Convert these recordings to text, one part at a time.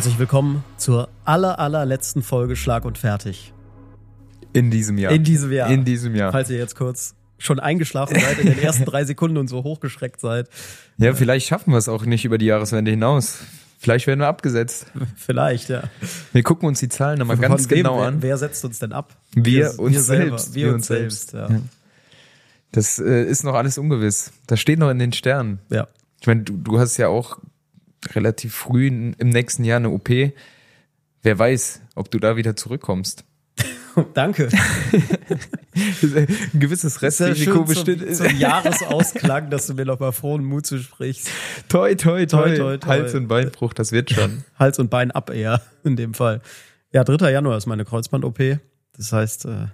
Herzlich willkommen zur aller, allerletzten Folge Schlag und Fertig. In diesem Jahr. In diesem Jahr. In diesem Jahr. Falls ihr jetzt kurz schon eingeschlafen seid in den ersten drei Sekunden und so hochgeschreckt seid. Ja, vielleicht schaffen wir es auch nicht über die Jahreswende hinaus. Vielleicht werden wir abgesetzt. Vielleicht, ja. Wir gucken uns die Zahlen nochmal ganz wem, genau wer, an. Wer setzt uns denn ab? Wir uns selber. selbst. Wir, uns selbst, ja. Das äh, ist noch alles ungewiss. Das steht noch in den Sternen. ja. Ich meine, du, du hast ja auch relativ früh im nächsten Jahr eine OP. Wer weiß, ob du da wieder zurückkommst. Danke. Ein gewisses Restrisiko bestimmt. zum, zum Jahresausklang, dass du mir noch mal frohen Mut zusprichst. toi, toi, toi, Toi, toi, toi. Hals- und Beinbruch, das wird schon. Hals und Bein ab eher, in dem Fall. Ja, 3. Januar ist meine Kreuzband-OP. Das heißt, äh,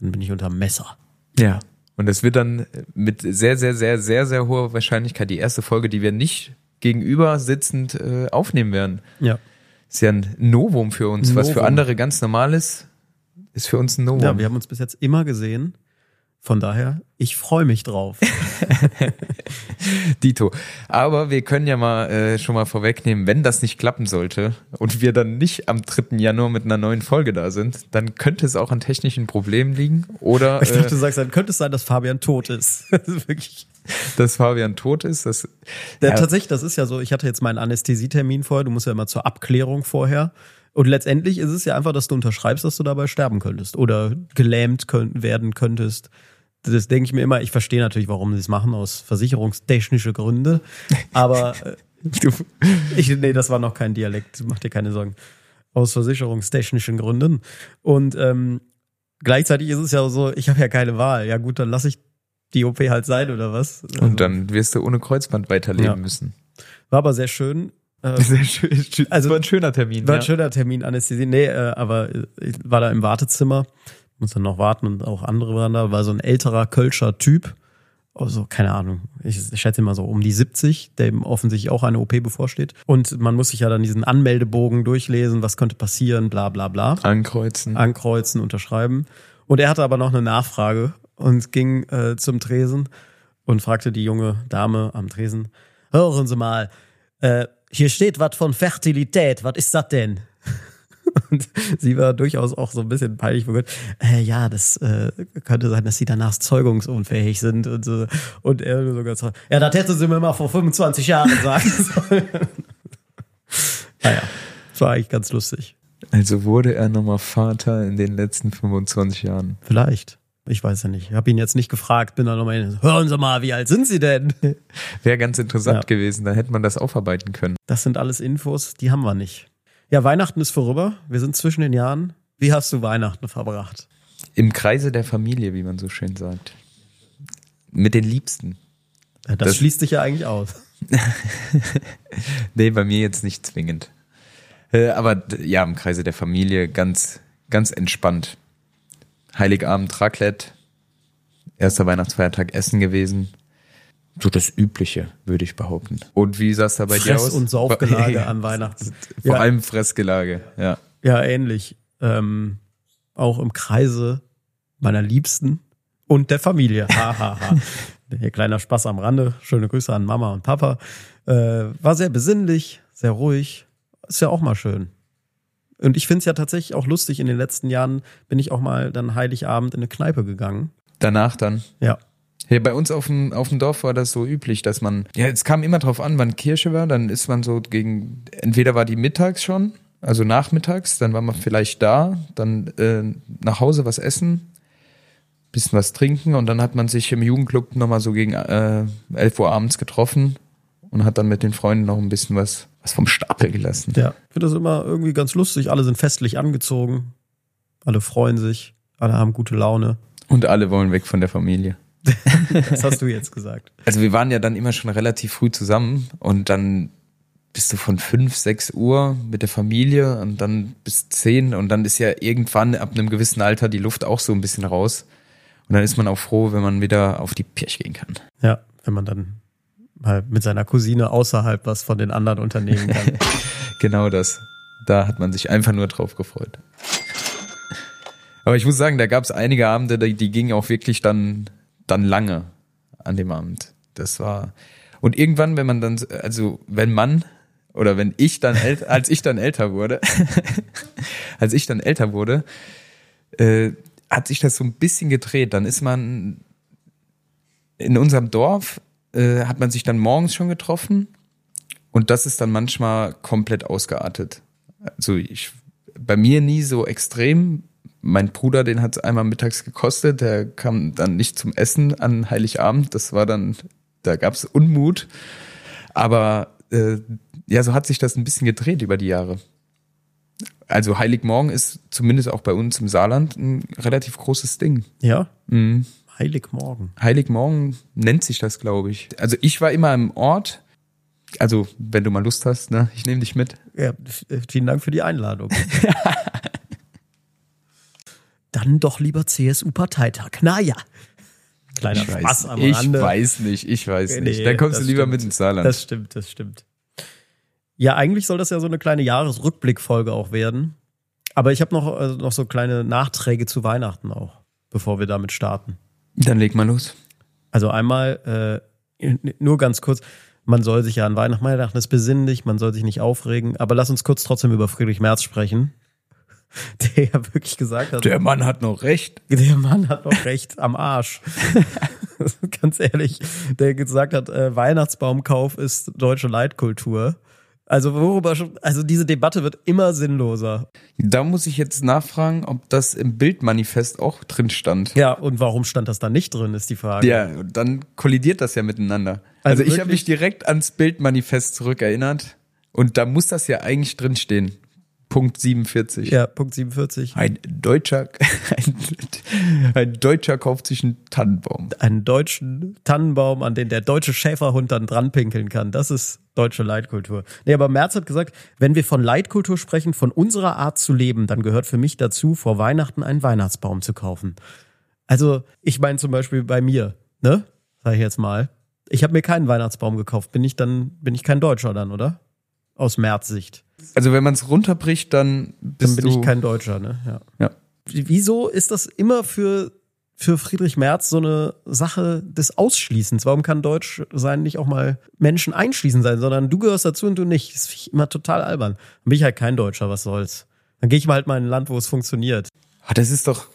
dann bin ich unter Messer. Ja. Und es wird dann mit sehr, sehr, sehr, sehr, sehr hoher Wahrscheinlichkeit die erste Folge, die wir nicht gegenüber sitzend äh, aufnehmen werden. Ja. Ist ja ein Novum für uns. Was für Novum. andere ganz normal ist, ist für uns ein Novum. Ja, wir haben uns bis jetzt immer gesehen. Von daher, ich freue mich drauf. Dito. Aber wir können ja mal äh, schon mal vorwegnehmen, wenn das nicht klappen sollte und wir dann nicht am 3. Januar mit einer neuen Folge da sind, dann könnte es auch an technischen Problemen liegen oder Ich dachte, äh, du sagst, dann könnte es sein, dass Fabian tot ist wirklich. dass Fabian tot ist. Das, Ja. Tatsächlich, das ist ja so, ich hatte jetzt meinen Anästhesietermin vorher, du musst ja immer zur Abklärung vorher. Und letztendlich ist es ja einfach, dass du unterschreibst, dass du dabei sterben könntest oder gelähmt könnt, werden könntest. Das denke ich mir immer. Ich verstehe natürlich, warum sie es machen, aus versicherungstechnische Gründe. Aber äh, du, ich, nee, das war noch kein Dialekt, mach dir keine Sorgen. Aus versicherungstechnischen Gründen. Und ähm, gleichzeitig ist es ja so, ich habe ja keine Wahl. Ja gut, dann lasse ich die OP halt sein oder was. Also, und dann wirst du ohne Kreuzband weiterleben Ja. müssen. war aber sehr schön. Äh, Sehr schön. Also, war ein schöner Termin. War ein ja. schöner Termin, Anästhesie. Nee, äh, aber ich war da im Wartezimmer, muss dann noch warten und auch andere waren da. War so ein älterer Kölscher Typ. Also, keine Ahnung, ich, ich schätze mal so um die 70, dem offensichtlich auch eine OP bevorsteht. Und man muss sich ja dann diesen Anmeldebogen durchlesen, was könnte passieren, bla bla bla. Ankreuzen. Ankreuzen, unterschreiben. Und er hatte aber noch eine Nachfrage und ging äh, zum Tresen und fragte die junge Dame am Tresen, hören Sie mal, äh, hier steht was von Fertilität, was ist das denn? Und sie war durchaus auch so ein bisschen peinlich berührt. Äh, ja, das äh, könnte sein, dass sie danach zeugungsunfähig sind und so. Und er nur so ja, das hätte sie mir mal vor 25 Jahren sagen sollen. naja, das war eigentlich ganz lustig. Also wurde er nochmal Vater in den letzten 25 Jahren. Vielleicht. Ich weiß ja nicht. Ich habe ihn jetzt nicht gefragt, bin dann nochmal hin. Hören Sie mal, wie alt sind Sie denn? Wäre ganz interessant Ja. gewesen, da hätte man das aufarbeiten können. Das sind alles Infos, die haben wir nicht. Ja, Weihnachten ist vorüber. Wir sind zwischen den Jahren. Wie hast du Weihnachten verbracht? Im Kreise der Familie, wie man so schön sagt. Mit den Liebsten. Ja, Das, Das- schließt sich ja eigentlich aus. Nee, bei mir jetzt nicht zwingend. Äh, aber ja, im Kreise der Familie ganz, ganz entspannt. Heiligabend Raclette, erster Weihnachtsfeiertag Essen gewesen. So das Übliche, würde ich behaupten. Und wie sah es da bei dir Fress- aus? und Saufgelage an Weihnachten. Vor Ja. allem Fressgelage, ja. Ja, ähnlich. Ähm, auch im Kreise meiner Liebsten und der Familie. Ha, ha, ha. Hier kleiner Spaß am Rande. Schöne Grüße an Mama und Papa. Äh, war sehr besinnlich, sehr ruhig. Ist ja auch mal schön. Und ich finde es ja tatsächlich auch lustig. In den letzten Jahren bin ich auch mal dann Heiligabend in eine Kneipe gegangen. Danach dann. Ja. Hier bei uns auf dem, auf dem Dorf war das so üblich, dass man, ja, es kam immer drauf an, wann Kirche war, dann ist man so gegen, entweder war die mittags schon, also nachmittags, dann war man vielleicht da, dann äh, nach Hause was essen, bisschen was trinken und dann hat man sich im Jugendclub nochmal so gegen äh, 11 Uhr abends getroffen und hat dann mit den Freunden noch ein bisschen was, was vom Stapel gelassen. Ja. Ich finde das immer irgendwie ganz lustig. Alle sind festlich angezogen. Alle freuen sich. Alle haben gute Laune. Und alle wollen weg von der Familie. Das hast du jetzt gesagt. Also wir waren ja dann immer schon relativ früh zusammen und dann bist du von fünf, sechs Uhr mit der Familie und dann bis zehn und dann ist ja irgendwann ab einem gewissen Alter die Luft auch so ein bisschen raus. Und dann ist man auch froh, wenn man wieder auf die Pirch gehen kann. Ja, wenn man dann mal mit seiner Cousine außerhalb was von den anderen unternehmen kann. Genau das. Da hat man sich einfach nur drauf gefreut. Aber ich muss sagen, da gab es einige Abende, die, die gingen auch wirklich dann, dann lange an dem Abend. Das war. Und irgendwann, wenn man dann, also wenn man oder wenn ich dann als ich dann älter wurde, als ich dann älter wurde, äh, hat sich das so ein bisschen gedreht. Dann ist man in unserem Dorf äh, hat man sich dann morgens schon getroffen und das ist dann manchmal komplett ausgeartet. Also ich bei mir nie so extrem. Mein Bruder, den hat es einmal mittags gekostet, der kam dann nicht zum Essen an Heiligabend. Das war dann, da gab es Unmut. Aber äh, ja, so hat sich das ein bisschen gedreht über die Jahre. Also Heiligmorgen ist zumindest auch bei uns im Saarland ein relativ großes Ding. Ja, Mhm. Heiligmorgen. Heiligmorgen nennt sich das, glaube ich. Also ich war immer im Ort. Also wenn du mal Lust hast, ne, ich nehme dich mit. Ja, vielen Dank für die Einladung. Dann doch lieber CSU-Parteitag. Naja. Kleiner Ich Spaß weiß, am ich Rande. weiß nicht, ich weiß Nee, nicht. Dann kommst du lieber stimmt. mit ins Saarland. Das stimmt, das stimmt. Ja, eigentlich soll das ja so eine kleine Jahresrückblickfolge auch werden. Aber ich habe noch, also noch so kleine Nachträge zu Weihnachten auch, bevor wir damit starten. Dann leg mal los. Also einmal, äh, nur ganz kurz, man soll sich ja an Weihnachten, Weihnachten ist besinnlich, man soll sich nicht aufregen, aber lass uns kurz trotzdem über Friedrich Merz sprechen, der ja wirklich gesagt hat, Der Mann hat noch recht. der Mann hat noch recht am Arsch. Ganz ehrlich, der gesagt hat, äh, Weihnachtsbaumkauf ist deutsche Leitkultur. Also worüber schon, also diese Debatte wird immer sinnloser. Da muss ich jetzt nachfragen, ob das im Bildmanifest auch drin stand. Ja, und warum stand das da nicht drin, ist die Frage. Ja, dann kollidiert das ja miteinander. Also Also, ich habe mich direkt ans Bildmanifest zurückerinnert und da muss das ja eigentlich drin stehen. Punkt 47. Ja, Punkt 47. Ein Deutscher, ein, ein Deutscher kauft sich einen Tannenbaum. Einen deutschen Tannenbaum, an den der deutsche Schäferhund dann dran pinkeln kann. Das ist deutsche Leitkultur. Nee, aber Merz hat gesagt, wenn wir von Leitkultur sprechen, von unserer Art zu leben, dann gehört für mich dazu, vor Weihnachten einen Weihnachtsbaum zu kaufen. Also, ich meine zum Beispiel bei mir, ne? Sag ich jetzt mal. Ich habe mir keinen Weihnachtsbaum gekauft. Bin ich dann, bin ich kein Deutscher dann, oder? Aus Merz Sicht. Also wenn man es runterbricht, dann Dann bist bin du, ich kein Deutscher, ne? Ja. ja. Wieso ist das immer für, für Friedrich Merz so eine Sache des Ausschließens? Warum kann Deutsch sein nicht auch mal Menschen einschließen sein, sondern du gehörst dazu und du nicht? Das finde ich immer total albern. Dann bin ich halt kein Deutscher, was soll's. Dann gehe ich mal halt mal in ein Land, wo es funktioniert. Ah, Das ist doch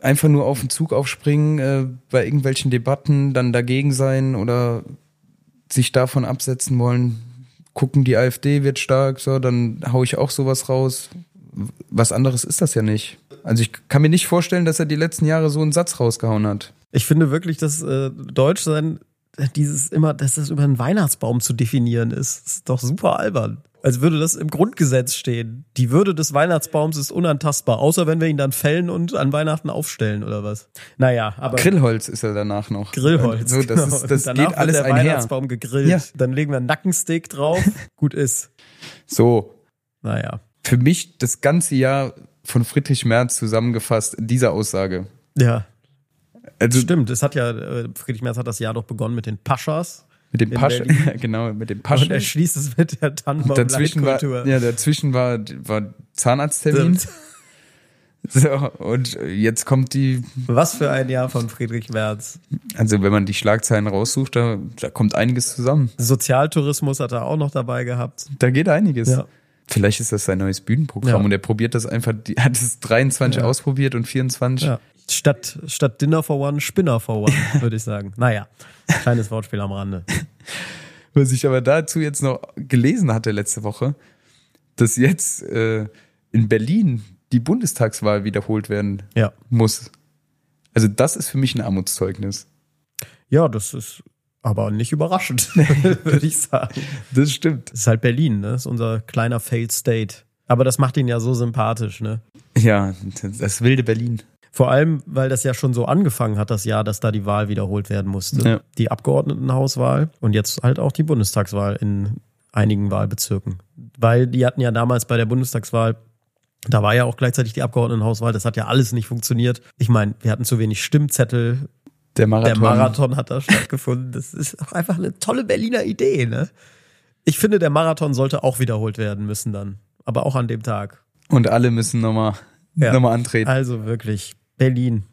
einfach nur auf den Zug aufspringen, äh, bei irgendwelchen Debatten dann dagegen sein oder sich davon absetzen wollen. Gucken, die AfD wird stark, so, dann hau ich auch sowas raus. Was anderes ist das ja nicht. Also ich kann mir nicht vorstellen, dass er die letzten Jahre so einen Satz rausgehauen hat. Ich finde wirklich, dass äh, Deutschsein, dieses immer, dass das über einen Weihnachtsbaum zu definieren ist, ist doch super albern. Als würde das im Grundgesetz stehen. Die Würde des Weihnachtsbaums ist unantastbar, außer wenn wir ihn dann fällen und an Weihnachten aufstellen oder was. Naja, aber Grillholz ist er danach noch. Grillholz. So, das genau. ist, das Danach geht alles wird der einher. Weihnachtsbaum gegrillt. Ja. Dann legen wir einen Nackensteak drauf. Gut ist. So, Naja. für mich das ganze Jahr von Friedrich Merz zusammengefasst in dieser Aussage. Ja. Also Stimmt, es hat ja, äh, Friedrich Merz hat das Jahr doch begonnen mit den Paschas. mit dem Pasch, genau, mit dem Und Pasch. er schließt es mit der Dazwischen war, Tannenbaum-Leitkultur. ja, dazwischen war, war Zahnarzttermin. So, und jetzt kommt die, Was für ein Jahr von Friedrich Merz. also wenn man die Schlagzeilen raussucht, da, da kommt einiges zusammen. Sozialtourismus hat er auch noch dabei gehabt. Da geht einiges. Ja. Vielleicht ist das sein neues Bühnenprogramm Ja. und er probiert das einfach, die, hat es 23 Ja. ausprobiert und 24. Statt, statt Dinner for One, Spinner for One, würde ich sagen. Naja, kleines Wortspiel am Rande. Was ich aber dazu jetzt noch gelesen hatte letzte Woche, dass jetzt äh, in Berlin die Bundestagswahl wiederholt werden Ja. muss. Also das ist für mich ein Armutszeugnis. Ja, das ist aber nicht überraschend, würde ich sagen. Das stimmt. Das ist halt Berlin, ne? Das ist unser kleiner Failed State. Aber das macht ihn ja so sympathisch, ne? Ja, das wilde Berlin. Vor allem, weil das ja schon so angefangen hat, das Jahr, dass da die Wahl wiederholt werden musste. Ja. Die Abgeordnetenhauswahl und jetzt halt auch die Bundestagswahl in einigen Wahlbezirken. Weil die hatten ja damals bei der Bundestagswahl, da war ja auch gleichzeitig die Abgeordnetenhauswahl, das hat ja alles nicht funktioniert. Ich meine, wir hatten zu wenig Stimmzettel, Der Marathon. der Marathon hat da stattgefunden. Das ist auch einfach eine tolle Berliner Idee, ne? Ich finde, der Marathon sollte auch wiederholt werden müssen dann. Aber auch an dem Tag. Und alle müssen nochmal Ja. noch mal antreten. Also wirklich, Berlin.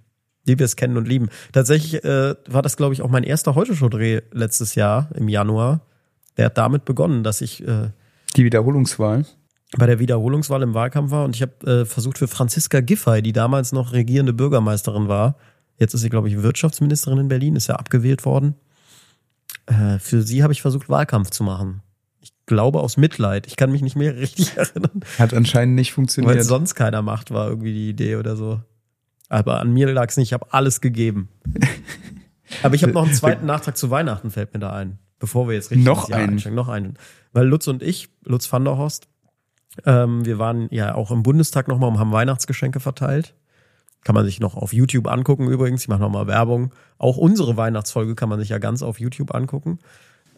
Wie wir es kennen und lieben. Tatsächlich äh, war das, glaube ich, auch mein erster Heute-Show-Dreh letztes Jahr im Januar. Der hat damit begonnen, dass ich äh, Die Wiederholungswahl. bei der Wiederholungswahl im Wahlkampf war und ich habe äh, versucht für Franziska Giffey, die damals noch regierende Bürgermeisterin war, jetzt ist sie, glaube ich, Wirtschaftsministerin in Berlin, ist ja abgewählt worden. Äh, für sie habe ich versucht, Wahlkampf zu machen. Ich glaube aus Mitleid. Ich kann mich nicht mehr richtig erinnern, Hat anscheinend nicht weil funktioniert. es sonst keiner macht, war irgendwie die Idee oder so. Aber an mir lag es nicht, ich habe alles gegeben. Aber ich habe noch einen zweiten Nachtrag zu Weihnachten, fällt mir da ein. Bevor wir jetzt richtig Noch einen? einsteigen. Noch einen. Weil Lutz und ich, Lutz van der Horst, ähm, wir waren ja auch im Bundestag nochmal und haben Weihnachtsgeschenke verteilt. Kann man sich noch auf YouTube angucken übrigens. Ich mache nochmal Werbung. Auch unsere Weihnachtsfolge kann man sich ja ganz auf YouTube angucken.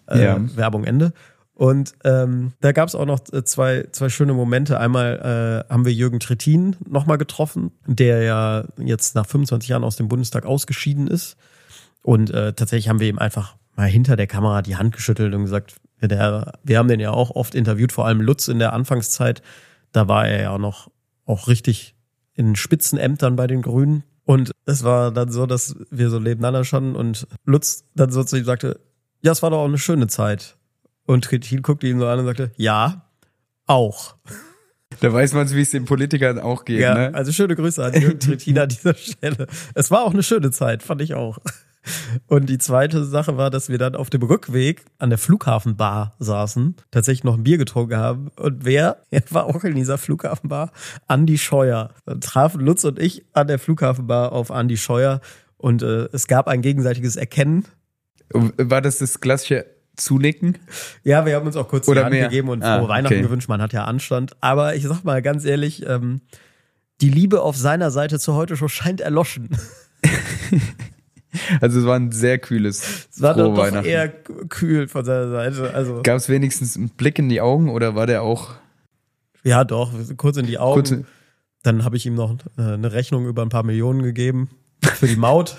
Äh, Ja. Werbung Ende. Und ähm, da gab es auch noch äh, zwei, zwei schöne Momente. Einmal äh, haben wir Jürgen Trittin nochmal getroffen, der ja jetzt nach 25 Jahren aus dem Bundestag ausgeschieden ist. Und äh, tatsächlich haben wir ihm einfach mal hinter der Kamera die Hand geschüttelt und gesagt, der, wir haben den ja auch oft interviewt, vor allem Lutz in der Anfangszeit. Da war er ja noch auch richtig in Spitzenämtern bei den Grünen. Und es war dann so, dass wir so nebeneinander standen und Lutz dann so zu ihm sagte, ja, es war doch auch eine schöne Zeit. Und Trittin guckte ihn so an und sagte, ja, auch. Da weiß man, wie es den Politikern auch geht. Ja, ne? also schöne Grüße an Jürgen Trittin an dieser Stelle. Es war auch eine schöne Zeit, fand ich auch. Und die zweite Sache war, dass wir dann auf dem Rückweg an der Flughafenbar saßen, tatsächlich noch ein Bier getrunken haben. Und wer, er war auch in dieser Flughafenbar, Andi Scheuer. Dann trafen Lutz und ich an der Flughafenbar auf Andi Scheuer und äh, es gab ein gegenseitiges Erkennen. War das das klassische Zunicken? Ja, wir haben uns auch kurz Oder die Hand gegeben und Ah, frohe Weihnachten okay. gewünscht. Man hat ja Anstand. Aber ich sag mal ganz ehrlich, ähm, die Liebe auf seiner Seite zur Heute-Show scheint erloschen. Also es war ein sehr kühles Es war doch eher kühl von seiner Seite. Also, Gab es wenigstens einen Blick in die Augen oder war der auch ja, doch, kurz in die Augen. kurz? Dann habe ich ihm noch äh, eine Rechnung über ein paar Millionen gegeben für die Maut.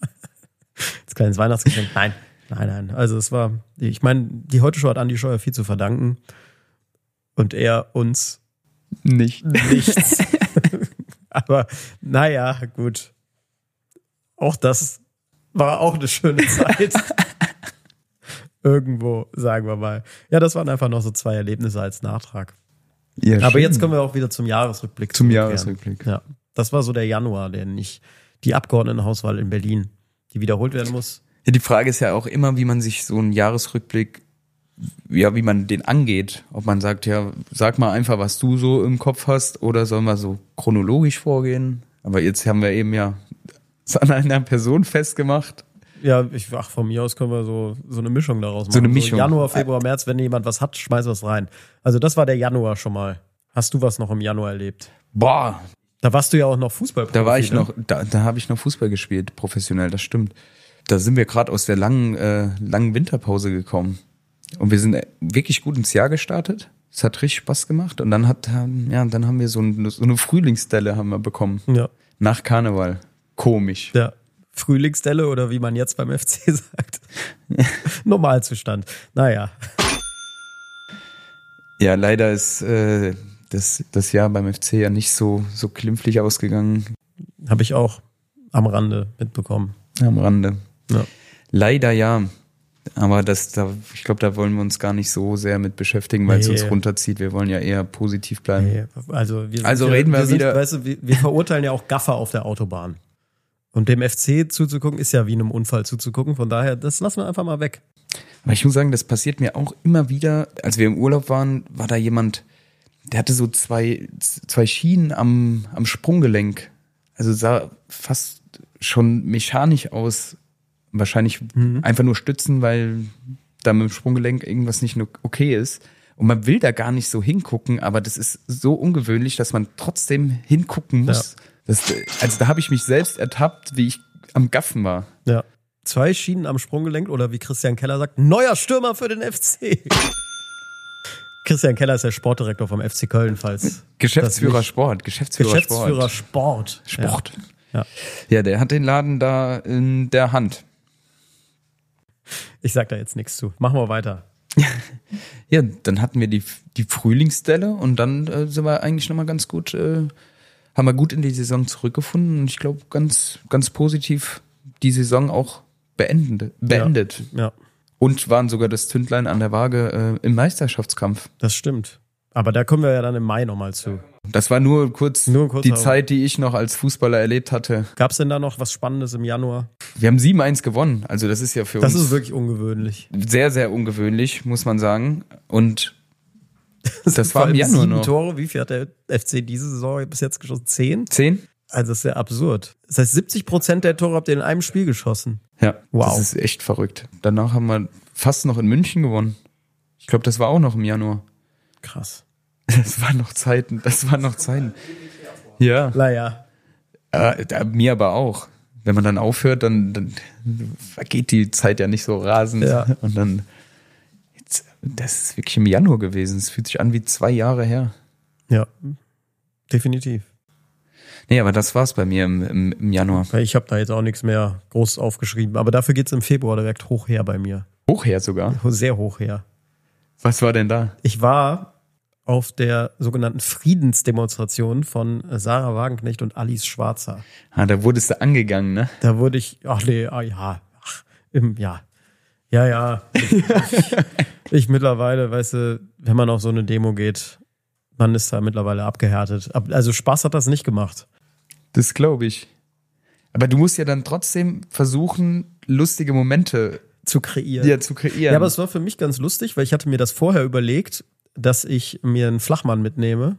Als kleines Weihnachtsgeschenk. Nein, nein, nein. Also es war, ich meine, die Heute-Show hat Andi Scheuer viel zu verdanken. Und er uns Nicht. nichts. Aber naja, gut. Auch das war auch eine schöne Zeit. Irgendwo, sagen wir mal. Ja, das waren einfach noch so zwei Erlebnisse als Nachtrag. Ja, Aber schön. jetzt kommen wir auch wieder zum Jahresrückblick. Zum. Jahresrückblick. Ja, das war so der Januar, der nicht die Abgeordnetenhauswahl in Berlin, die wiederholt werden muss. Ja, die Frage ist ja auch immer, wie man sich so einen Jahresrückblick, ja, wie man den angeht. Ob man sagt, ja, sag mal einfach, was du so im Kopf hast, oder sollen wir so chronologisch vorgehen? Aber jetzt haben wir eben ja es an einer Person festgemacht. Ja, ich, ach, von mir aus können wir so, so eine Mischung daraus machen. So eine Mischung. Januar, Februar, März, wenn jemand was hat, schmeiß was rein. Also das war der Januar schon mal. Hast du was noch im Januar erlebt? Boah, Da warst du ja auch noch Fußball. da war ich ne? noch, da, da habe ich noch Fußball gespielt, professionell, das stimmt. Da sind wir gerade aus der langen, äh, langen Winterpause gekommen. Und wir sind äh, wirklich gut ins Jahr gestartet. Es hat richtig Spaß gemacht. Und dann hat, ähm, ja, dann haben wir so, ein, so eine Frühlingsdelle haben wir bekommen. Ja, Nach Karneval. Komisch. der Frühlingsdelle oder wie man jetzt beim FC sagt. Normalzustand. Naja, Ja, leider ist äh, das, das Jahr beim FC ja nicht so, so klimpflich ausgegangen habe ich auch am Rande mitbekommen. am Rande. Ja. Leider ja. Aber das, da, ich glaube, da wollen wir uns gar nicht so sehr mit beschäftigen, weil es Nee. uns runterzieht. Wir wollen ja eher positiv bleiben. Nee, also wir Also reden wir sind, wieder- Weißt du, wir, wir verurteilen ja auch Gaffer auf der Autobahn. Und dem FC zuzugucken, ist ja wie einem Unfall zuzugucken. Von daher, das lassen wir einfach mal weg. Aber ich muss sagen, das passiert mir auch immer wieder. Als wir im Urlaub waren, war da jemand, der hatte so zwei, zwei Schienen am, am Sprunggelenk. Also sah fast schon mechanisch aus. Wahrscheinlich einfach nur stützen, weil da mit dem Sprunggelenk irgendwas nicht nur okay ist. Und man will da gar nicht so hingucken, aber das ist so ungewöhnlich, dass man trotzdem hingucken muss. Das, also da habe ich mich selbst ertappt, wie ich am Gaffen war. Ja. Zwei Schienen am Sprunggelenk oder wie Christian Keller sagt, neuer Stürmer für den FC. Christian Keller ist der Sportdirektor vom FC Köln, falls. Geschäftsführer Sport, Geschäftsführer, Geschäftsführer Sport. Sport. Sport. Ja. Ja, der hat den Laden da in der Hand. Ich sag da jetzt nichts zu. Machen wir weiter. Ja, dann hatten wir die, die Frühlingsdelle und dann äh, sind wir eigentlich nochmal ganz gut, äh, haben wir gut in die Saison zurückgefunden und ich glaube ganz, ganz positiv die Saison auch beendet. beendet. Ja. Und waren sogar das Tündlein an der Waage äh, im Meisterschaftskampf. Das stimmt. Aber da kommen wir ja dann im Mai nochmal zu. Das war nur kurz Nur die Zeit, die ich noch als Fußballer erlebt hatte. Gab es denn da noch was Spannendes im Januar? Wir haben 7-1 gewonnen. Also das ist ja für Das uns ist wirklich ungewöhnlich. sehr, sehr ungewöhnlich, muss man sagen. Und das Vor war im Januar sieben noch. Tore. Wie viel hat der FC diese Saison bis jetzt geschossen? Zehn? Zehn? Also das ist ja absurd. Das heißt, 70 Prozent der Tore habt ihr in einem Spiel geschossen. Ja, Wow. das ist echt verrückt. Danach haben wir fast noch in München gewonnen. Ich glaube, das war auch noch im Januar. Krass. Das waren noch Zeiten, das waren noch Zeiten. Ja, Naja. äh, da, mir aber auch. Wenn man dann aufhört, dann, dann vergeht die Zeit ja nicht so rasend. Ja. Und dann, jetzt, das ist wirklich im Januar gewesen. Es fühlt sich an wie zwei Jahre her. Ja. Definitiv. Nee, aber das war's bei mir im, im, im Januar. Ich habe da jetzt auch nichts mehr groß aufgeschrieben. Aber dafür geht's im Februar direkt hoch her bei mir. Hoch her sogar. Sehr hoch her. Was war denn da? Ich war auf der sogenannten Friedensdemonstration von Sarah Wagenknecht und Alice Schwarzer. Ah, da wurdest du angegangen, ne? Da wurde ich, ach nee, ah, ja, ach, im, ja, ja, ja. Ich, ich mittlerweile, weißt du, wenn man auf so eine Demo geht, man ist da mittlerweile abgehärtet. Ab- Also Spaß hat das nicht gemacht. Das glaube ich. Aber du musst ja dann trotzdem versuchen, lustige Momente Zu kreieren. dir zu kreieren. Ja, aber es war für mich ganz lustig, weil ich hatte mir das vorher überlegt, dass ich mir einen Flachmann mitnehme.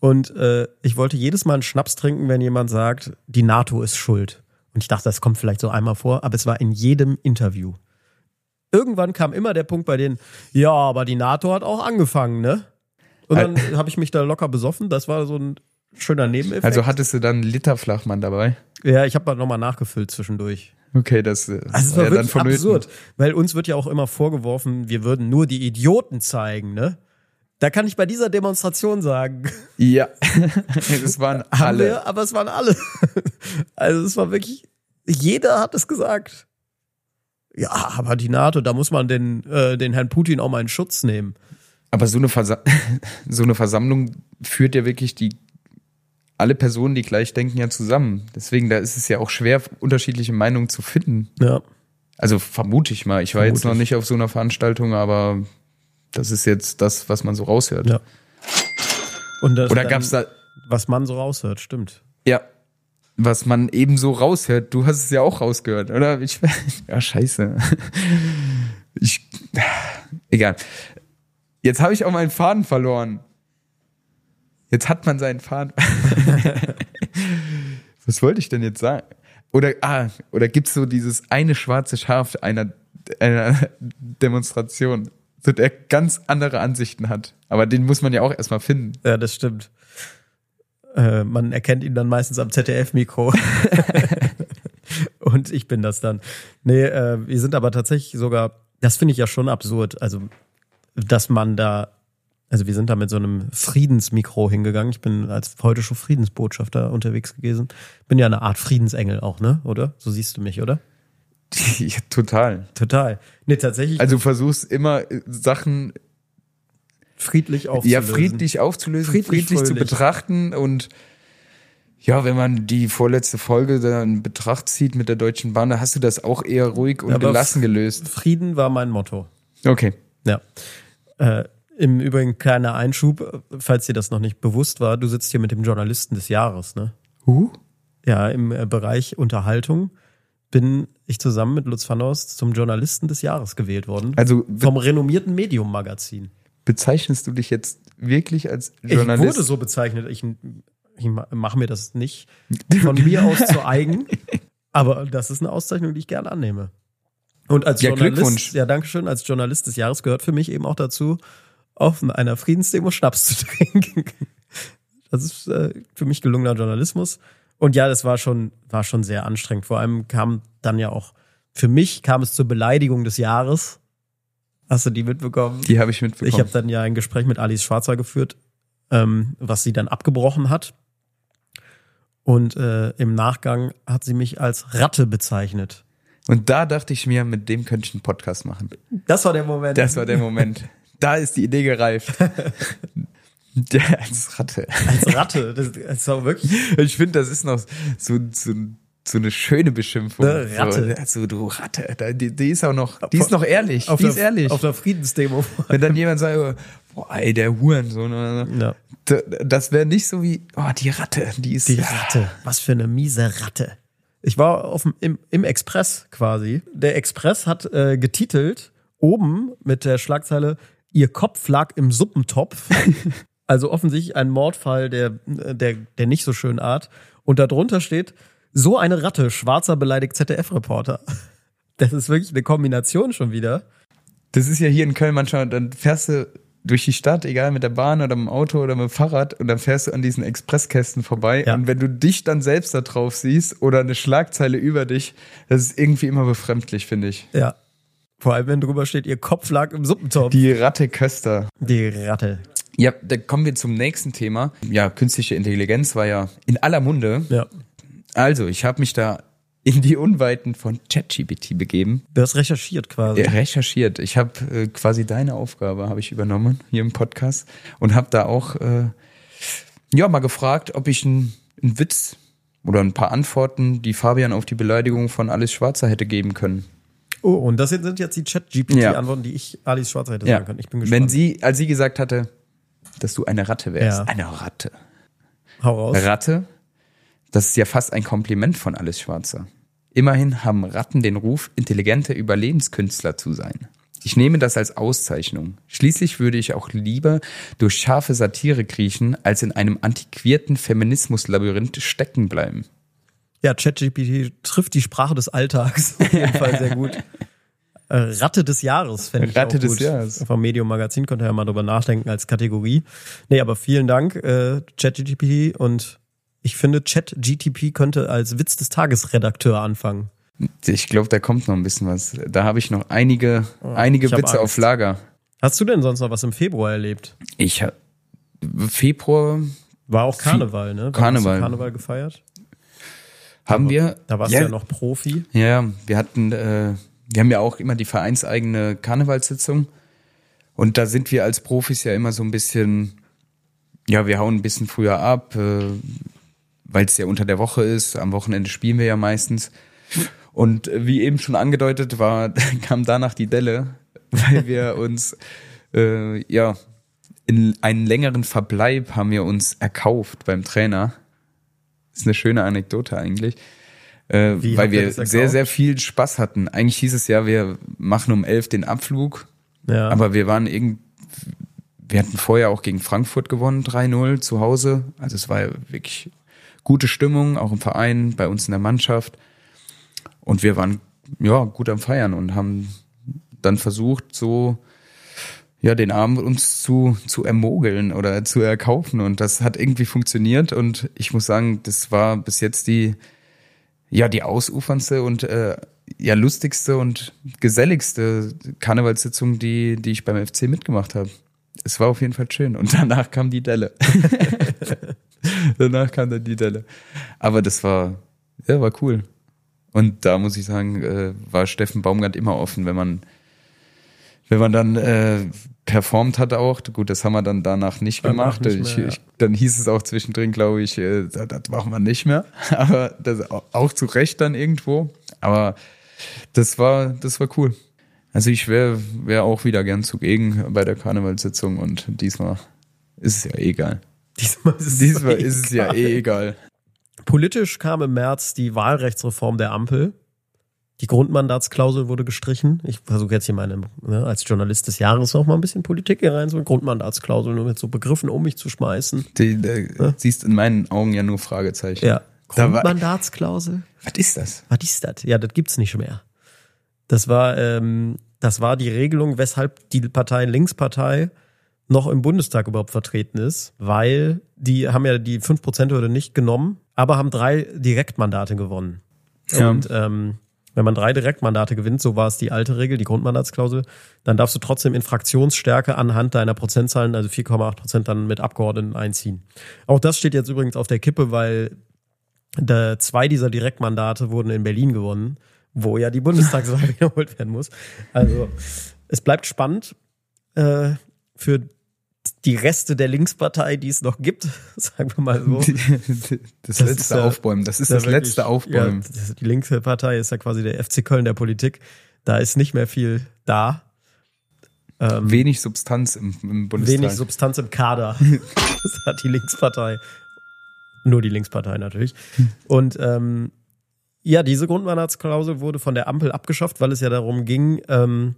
Und äh, ich wollte jedes Mal einen Schnaps trinken, wenn jemand sagt, die NATO ist schuld. Und ich dachte, das kommt vielleicht so einmal vor, aber es war in jedem Interview. Irgendwann kam immer der Punkt bei denen, ja, aber die NATO hat auch angefangen, ne? Und dann habe ich mich da locker besoffen. Das war so ein schöner Nebeneffekt. also hattest du dann einen Liter Flachmann dabei? ja, ich habe mal nochmal nachgefüllt zwischendurch. Okay, das, äh, Also es war ja wirklich absurd, weil uns wird ja auch immer vorgeworfen, wir würden nur die Idioten zeigen, ne? Da kann ich bei dieser Demonstration sagen, Ja, das waren alle. wir, aber es waren alle. Also es war wirklich, jeder hat es gesagt. Ja, aber die NATO, da muss man den, äh, den Herrn Putin auch mal in Schutz nehmen. Aber so eine, Versa so eine Versammlung führt ja wirklich die alle Personen, die gleich denken, ja zusammen. Deswegen, da ist es ja auch schwer, unterschiedliche Meinungen zu finden. Ja. Also vermute ich mal. Ich war jetzt Vermute noch ich. nicht auf so einer Veranstaltung, aber das ist jetzt das, was man so raushört. Ja. Oder dann, gab's da, Was man so raushört, stimmt. ja, was man eben so raushört. Du hast es ja auch rausgehört, oder? Ich, ja, scheiße. Ich, egal. Jetzt habe ich auch meinen Faden verloren. Jetzt hat man seinen Faden. Was wollte ich denn jetzt sagen? Oder, ah, oder gibt's so dieses eine schwarze Schaf einer, einer Demonstration, so der ganz andere Ansichten hat. Aber den muss man ja auch erstmal finden. Ja, das stimmt. Äh, man erkennt ihn dann meistens am ZDF-Mikro. Und ich bin das dann. Nee, äh, wir sind aber tatsächlich sogar, das finde ich ja schon absurd. Also, dass man da, also wir sind da mit so einem Friedensmikro hingegangen. Ich bin als heute schon Friedensbotschafter unterwegs gewesen. Bin ja eine Art Friedensengel auch, ne? Oder? So siehst du mich, oder? Ja, total. Total. Nee, tatsächlich Also du versuchst immer äh, Sachen friedlich aufzulösen. ja friedlich aufzulösen, Friedlich, friedlich, zu betrachten und ja, wenn man die vorletzte Folge da in Betracht zieht mit der Deutschen Bahn, da hast du das auch eher ruhig und Aber gelassen gelöst. Frieden war mein Motto. Okay. Ja. Äh, Im Übrigen kleiner Einschub, falls dir das noch nicht bewusst war, du sitzt hier mit dem Journalisten des Jahres, ne? Uh? Ja, im äh, Bereich Unterhaltung bin ich zusammen mit Lutz van Horst zum Journalisten des Jahres gewählt worden. Also vom renommierten Medium-Magazin. bezeichnest du dich jetzt wirklich als Ich Journalist? wurde so bezeichnet. Ich, ich mache mir das nicht von mir aus zu eigen, aber das ist eine Auszeichnung, die ich gerne annehme. Und als Ja, Journalist, Glückwunsch. ja, Dankeschön, als Journalist des Jahres gehört für mich eben auch dazu, auf einer Friedensdemo Schnaps zu trinken. Das ist äh, für mich gelungener Journalismus. Und ja, das war schon, war schon sehr anstrengend. Vor allem kam dann ja auch, für mich kam es zur Beleidigung des Jahres. Hast du die mitbekommen? die habe ich mitbekommen. Ich habe dann ja ein Gespräch mit Alice Schwarzer geführt, ähm, was sie dann abgebrochen hat. Und äh, im Nachgang hat sie mich als Ratte bezeichnet. und da dachte ich mir, mit dem könnte ich einen Podcast machen. Das war der Moment. Das war der Moment. da ist die Idee gereift. Der als Ratte. als Ratte. Das, das war wirklich. Ich finde, das ist noch so, so so eine schöne Beschimpfung. Ne, Ratte. So, also, du Ratte, die, die ist auch noch, die ist noch ehrlich, Auf die der, ist ehrlich. Auf der Friedensdemo. Wenn dann jemand sagt, boah, ey, der Hurensohn. Ja. Das wäre nicht so wie, oh, die Ratte, die ist, Die Ratte. Was für eine miese Ratte. Ich war auf dem, im, im Express quasi. Der Express hat äh, getitelt, oben mit der Schlagzeile, ihr Kopf lag im Suppentopf. also offensichtlich ein Mordfall der, der, der nicht so schönen Art. Und darunter steht, so eine Ratte, Schwarzer beleidigt ZDF-Reporter. Das ist wirklich eine Kombination schon wieder. Das ist ja hier in Köln manchmal, dann fährst du durch die Stadt, egal mit der Bahn oder mit dem Auto oder mit dem Fahrrad und dann fährst du an diesen Expresskästen vorbei Ja. und wenn du dich dann selbst da drauf siehst oder eine Schlagzeile über dich, das ist irgendwie immer befremdlich, finde ich. Ja. Vor allem, wenn drüber steht, ihr Kopf lag im Suppentopf. Die Ratte Köster. Die Ratte. Ja, da kommen wir zum nächsten Thema. Ja, künstliche Intelligenz war ja in aller Munde. Ja. Also, ich habe mich da in die Unweiten von ChatGPT begeben. Du hast recherchiert quasi. Ja, recherchiert. Ich habe äh, quasi deine Aufgabe habe ich übernommen hier im Podcast und habe da auch äh, ja mal gefragt, ob ich einen Witz oder ein paar Antworten, die Fabian auf die Beleidigung von Alice Schwarzer hätte geben können. Oh, und das sind jetzt die Chat-GPT-Antworten, die ich Alice Schwarzer hätte sagen können. Ich bin gespannt. Wenn sie, als sie gesagt hatte, dass du eine Ratte wärst, Ja. eine Ratte. Hau raus. Ratte, das ist ja fast ein Kompliment von Alice Schwarzer. Immerhin haben Ratten den Ruf, intelligente Überlebenskünstler zu sein. Ich nehme das als Auszeichnung. Schließlich würde ich auch lieber durch scharfe Satire kriechen, als in einem antiquierten Feminismuslabyrinth stecken bleiben. Ja, ChatGPT trifft die Sprache des Alltags auf jeden Fall sehr gut. Äh, Ratte des Jahres fände ich Ratte auch des gut. Jahres. Vom Medium Magazin könnt ihr ja mal drüber nachdenken als Kategorie. Nee, aber vielen Dank, äh, ChatGPT. Und ich finde, ChatGTP könnte als Witz des Tages Redakteur anfangen. Ich glaube, da kommt noch ein bisschen was. Da habe ich noch einige, einige ich hab Witze Angst. auf Lager. Hast du denn sonst noch was im Februar erlebt? Ich habe Februar War auch Karneval, ne? Wann Karneval. Karneval gefeiert? haben wir. Da warst ja, du ja noch Profi. Ja, wir hatten, äh, wir haben ja auch immer die vereinseigene Karnevalssitzung. Und da sind wir als Profis ja immer so ein bisschen, ja, wir hauen ein bisschen früher ab, äh, weil es ja unter der Woche ist. Am Wochenende spielen wir ja meistens. Und äh, wie eben schon angedeutet war, kam danach die Delle, weil wir uns, äh, ja, in einen längeren Verbleib haben wir uns erkauft beim Trainer. Ist eine schöne Anekdote eigentlich. Äh, Wie weil wir sehr, sehr viel Spaß hatten. Eigentlich hieß es ja, wir machen um elf den Abflug, Ja. aber wir waren irgend, wir hatten vorher auch gegen Frankfurt gewonnen, 3-0 zu Hause. Also es war ja wirklich gute Stimmung, auch im Verein, bei uns in der Mannschaft. Und wir waren ja gut am Feiern und haben dann versucht, so ja, den Abend uns zu, zu ermogeln oder zu erkaufen. Und das hat irgendwie funktioniert. Und ich muss sagen, das war bis jetzt die, ja, die ausuferndste und äh, ja, lustigste und geselligste Karnevalssitzung, die, die ich beim FC mitgemacht habe. Es war auf jeden Fall schön. Und danach kam die Delle. danach kam dann die Delle. Aber das war, ja, war cool. Und da muss ich sagen, äh, war Steffen Baumgart immer offen, wenn man, wenn man dann äh, performt hat auch. Gut, das haben wir dann danach nicht gemacht. nicht ich, mehr, ja. ich, dann hieß es auch zwischendrin, glaube ich, äh, das, das machen wir nicht mehr. Aber das au- auch zu Recht dann irgendwo. Aber das war, das war cool. Also ich wäre wär auch wieder gern zugegen bei der Karnevalssitzung und diesmal ist es ja eh egal. Diesmal ist es, Diesmal ist es ja eh egal. Politisch kam im März die Wahlrechtsreform der Ampel. Die Grundmandatsklausel wurde gestrichen. Ich versuche jetzt hier meine, ne, als Journalist des Jahres noch mal ein bisschen Politik hier rein, so eine Grundmandatsklausel, nur mit so Begriffen um mich zu schmeißen. Die, da siehst in meinen Augen ja nur Fragezeichen. Ja. Grundmandatsklausel? Was ist das? Was ist das? Ja, das gibt's nicht mehr. Das war, ähm, das war die Regelung, weshalb die Partei Linkspartei noch im Bundestag überhaupt vertreten ist, weil die haben ja die 5%-Hürde nicht genommen, aber haben drei Direktmandate gewonnen. Ja. Und ähm, wenn man drei Direktmandate gewinnt, so war es die alte Regel, die Grundmandatsklausel, dann darfst du trotzdem in Fraktionsstärke anhand deiner Prozentzahlen, also 4,8 Prozent, dann mit Abgeordneten einziehen. Auch das steht jetzt übrigens auf der Kippe, weil da zwei dieser Direktmandate wurden in Berlin gewonnen, wo ja die Bundestagswahl wiederholt werden muss. Also es bleibt spannend äh, für die Reste der Linkspartei, die es noch gibt, sagen wir mal so. das, das letzte ja, Aufbäumen, das ist das wirklich, letzte Aufbäumen. Ja, die linke Partei ist ja quasi der FC Köln der Politik. Da ist nicht mehr viel da. Ähm, wenig Substanz im, im Bundestag. Wenig Substanz im Kader. das hat die Linkspartei. Nur die Linkspartei natürlich. Und ähm, ja, diese Grundmandatsklausel wurde von der Ampel abgeschafft, weil es ja darum ging, ähm,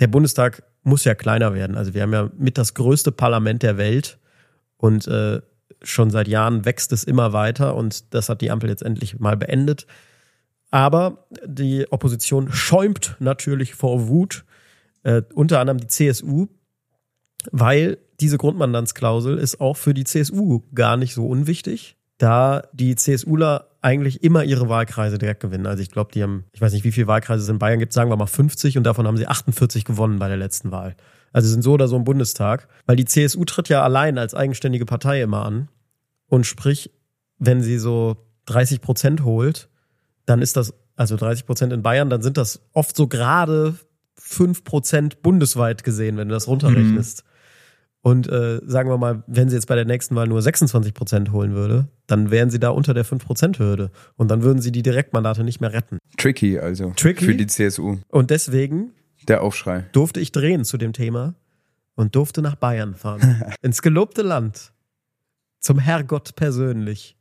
der Bundestag muss ja kleiner werden. Also wir haben ja mit das größte Parlament der Welt und äh, schon seit Jahren wächst es immer weiter und das hat die Ampel jetzt endlich mal beendet. Aber die Opposition schäumt natürlich vor Wut, äh, unter anderem die CSU, weil diese Grundmandantsklausel ist auch für die CSU gar nicht so unwichtig da die CSUler eigentlich immer ihre Wahlkreise direkt gewinnen. Also ich glaube, die haben, ich weiß nicht, wie viele Wahlkreise es in Bayern gibt, sagen wir mal 50 und davon haben sie 48 gewonnen bei der letzten Wahl. Also sind so oder so im Bundestag, weil die CSU tritt ja allein als eigenständige Partei immer an und sprich, wenn sie so 30 Prozent holt, dann ist das, also 30 Prozent in Bayern, dann sind das oft so gerade 5 Prozent bundesweit gesehen, wenn du das runterrechnest. Mhm. Und äh, sagen wir mal, wenn sie jetzt bei der nächsten Wahl nur 26 Prozent holen würde, dann wären sie da unter der 5-Prozent-Hürde. Und dann würden sie die Direktmandate nicht mehr retten. Tricky also. Tricky. Für die CSU. Und deswegen. Der Aufschrei. Durfte ich drehen zu dem Thema und durfte nach Bayern fahren. ins gelobte Land. Zum Herrgott persönlich.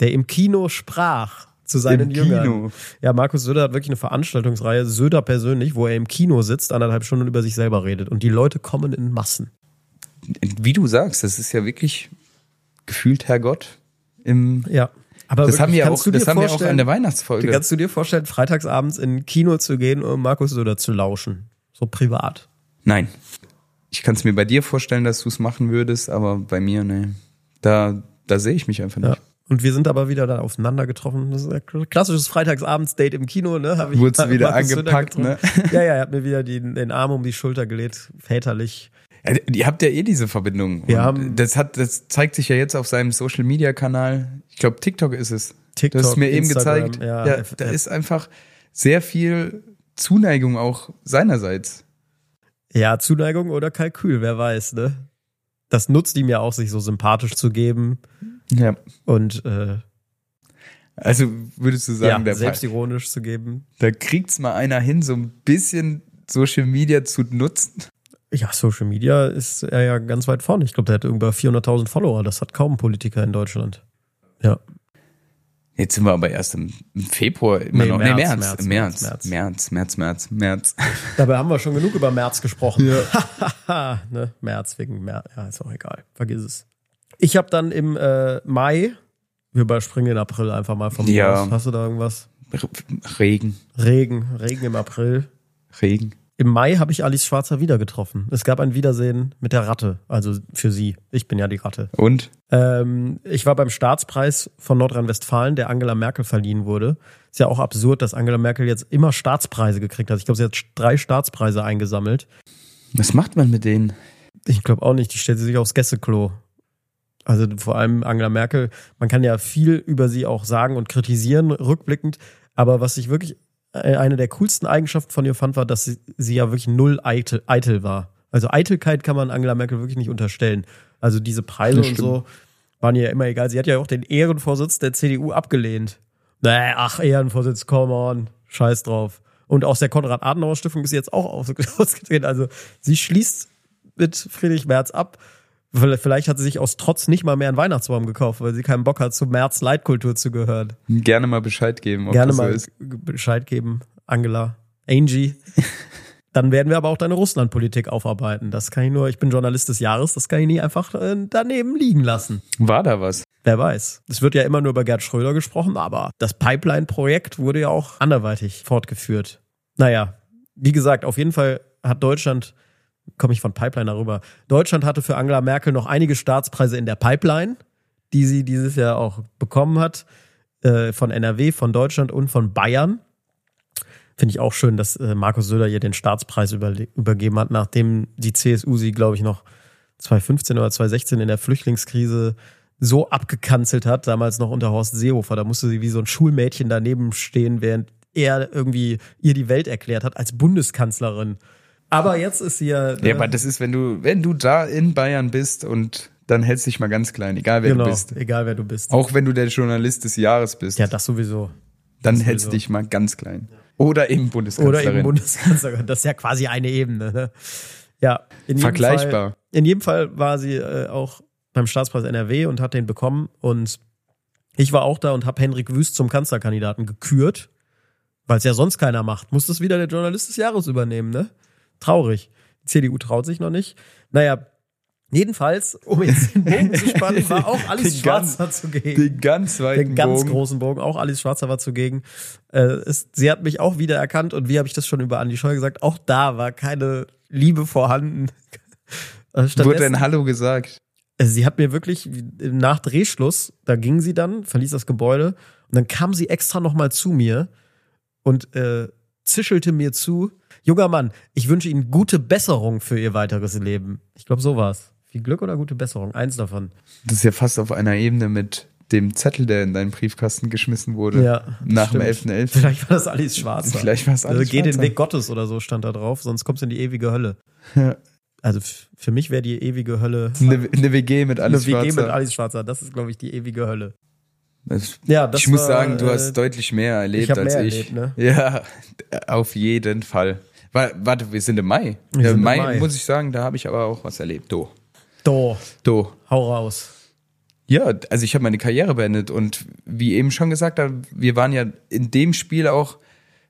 Der im Kino sprach zu seinen Im Jüngern. Kino. Ja, Markus Söder hat wirklich eine Veranstaltungsreihe, Söder persönlich, wo er im Kino sitzt, anderthalb Stunden über sich selber redet. Und die Leute kommen in Massen wie du sagst, das ist ja wirklich gefühlt Herrgott im. Ja. Aber das haben wir auch, das haben wir auch an der Weihnachtsfolge. Kannst du dir vorstellen, freitagsabends in Kino zu gehen, um Markus Söder zu lauschen? So privat? Nein. Ich kann es mir bei dir vorstellen, dass du es machen würdest, aber bei mir, ne. Da, da sehe ich mich einfach nicht. Ja. Und wir sind aber wieder da aufeinander getroffen. Das ist ein klassisches Freitagsabends-Date im Kino, ne? Hab ich Wurdest wieder Markus angepackt, ne? Ja, ja, er hat mir wieder die, den Arm um die Schulter gelegt, väterlich. Ja, ihr habt ja eh diese Verbindung. Wir haben das hat, das zeigt sich ja jetzt auf seinem Social Media Kanal. Ich glaube, TikTok ist es. TikTok. Du hast mir eben gezeigt. Ja, ja da ist einfach sehr viel Zuneigung auch seinerseits. Ja, Zuneigung oder Kalkül, wer weiß, ne? Das nutzt ihm ja auch, sich so sympathisch zu geben. Ja. Und äh, also würdest du sagen, ja, der selbstironisch zu geben. Da kriegt's mal einer hin, so ein bisschen Social Media zu nutzen. Ja, Social Media ist er ja ganz weit vorne. Ich glaube, der hat über 400.000 Follower. Das hat kaum ein Politiker in Deutschland. Ja. Jetzt sind wir aber erst im Februar immer nee, noch. März, nee, März, März, März, März, März, März, März, März. Dabei haben wir schon genug über März gesprochen. Ja. ne? März wegen März. Ja, ist auch egal. Vergiss es. Ich habe dann im äh, Mai, wir überspringen den April einfach mal vom ja. Aus. Hast du da irgendwas? Regen. Regen, Regen im April. Regen. Im Mai habe ich Alice Schwarzer wieder getroffen. Es gab ein Wiedersehen mit der Ratte, also für sie. Ich bin ja die Ratte. Und? Ähm, ich war beim Staatspreis von Nordrhein-Westfalen, der Angela Merkel verliehen wurde. Ist ja auch absurd, dass Angela Merkel jetzt immer Staatspreise gekriegt hat. Ich glaube, sie hat drei Staatspreise eingesammelt. Was macht man mit denen? Ich glaube auch nicht. Die stellt sie sich aufs Gästeklo. Also vor allem Angela Merkel, man kann ja viel über sie auch sagen und kritisieren, rückblickend. Aber was ich wirklich eine der coolsten Eigenschaften von ihr fand, war, dass sie, sie ja wirklich null eitel, eitel war. Also Eitelkeit kann man Angela Merkel wirklich nicht unterstellen. Also diese Preise und so waren ihr ja immer egal. Sie hat ja auch den Ehrenvorsitz der CDU abgelehnt. Nee, ach, Ehrenvorsitz, come on, scheiß drauf. Und aus der Konrad-Adenauer-Stiftung ist sie jetzt auch ausgetreten. Also sie schließt mit Friedrich Merz ab. Vielleicht hat sie sich aus Trotz nicht mal mehr einen Weihnachtsbaum gekauft, weil sie keinen Bock hat, zur März-Leitkultur zu gehören. Gerne mal Bescheid geben. Ob Gerne das mal so ist. Bescheid geben, Angela, Angie. Dann werden wir aber auch deine Russlandpolitik aufarbeiten. Das kann ich nur, ich bin Journalist des Jahres, das kann ich nie einfach äh, daneben liegen lassen. War da was? Wer weiß. Es wird ja immer nur über Gerd Schröder gesprochen, aber das Pipeline-Projekt wurde ja auch anderweitig fortgeführt. Naja, wie gesagt, auf jeden Fall hat Deutschland komme ich von Pipeline darüber. Deutschland hatte für Angela Merkel noch einige Staatspreise in der Pipeline, die sie dieses Jahr auch bekommen hat, äh, von NRW, von Deutschland und von Bayern. Finde ich auch schön, dass äh, Markus Söder ihr den Staatspreis über, übergeben hat, nachdem die CSU sie, glaube ich, noch 2015 oder 2016 in der Flüchtlingskrise so abgekanzelt hat, damals noch unter Horst Seehofer. Da musste sie wie so ein Schulmädchen daneben stehen, während er irgendwie ihr die Welt erklärt hat als Bundeskanzlerin Aber jetzt ist sie ja. Ja, aber das ist, wenn du, wenn du da in Bayern bist und dann hältst du dich mal ganz klein, egal wer genau, du bist. egal wer du bist. Auch wenn du der Journalist des Jahres bist, Ja, das sowieso. dann das hältst du sowieso. dich mal ganz klein. Oder eben Oder Bundeskanzlerin. eben Bundeskanzlerin. Das ist ja quasi eine Ebene. Ne? Ja, in jedem Vergleichbar. Fall, in jedem Fall war sie äh, auch beim Staatspreis NRW und hat den bekommen. Und ich war auch da und habe Henrik Wüst zum Kanzlerkandidaten gekürt, weil es ja sonst keiner macht. Muss das wieder der Journalist des Jahres übernehmen, ne? Traurig. Die CDU traut sich noch nicht. Naja, jedenfalls, um jetzt den Bogen zu spannen, war auch Alice Den ganz- Schwarzer zugegen. Den ganz weiten Den ganz Bogen. großen Bogen, auch Alice Schwarzer war zugegen. Äh, es, sie hat mich auch wieder erkannt und wie habe ich das schon über Andi Scheu gesagt, auch da war keine Liebe vorhanden. Äh, Wurde ein Hallo gesagt. also sie hat mir wirklich nach Drehschluss, da ging sie dann, verließ das Gebäude und dann kam sie extra nochmal zu mir und äh, zischelte mir zu, junger Mann, ich wünsche Ihnen gute Besserung für Ihr weiteres Leben. Ich glaube, so war's. Viel Glück oder gute Besserung? Eins davon. Das ist ja fast auf einer Ebene mit dem Zettel, der in deinen Briefkasten geschmissen wurde. Ja, Nach dem stimmt. 11.11. Vielleicht war das Alice Schwarzer. Vielleicht war es Also alles geh den Schwarzer. Weg Gottes oder so stand da drauf, sonst kommst du in die ewige Hölle. Ja. Also für mich wäre die ewige Hölle Eine, eine WG mit eine alles WG mit Schwarzer. Alice Schwarzer. Das ist, glaube ich, die ewige Hölle. Das- Ja, das ich muss war, sagen, du äh, hast deutlich mehr erlebt ich als mehr ich. erlebt, ne? Ja, auf jeden Fall. Wa- Warte, wir sind im Mai. Wir im Mai, Mai. muss ich sagen, da habe ich aber auch was erlebt. Do. Do, Do. hau raus. Ja, also ich habe meine Karriere beendet und wie eben schon gesagt, wir waren ja in dem Spiel auch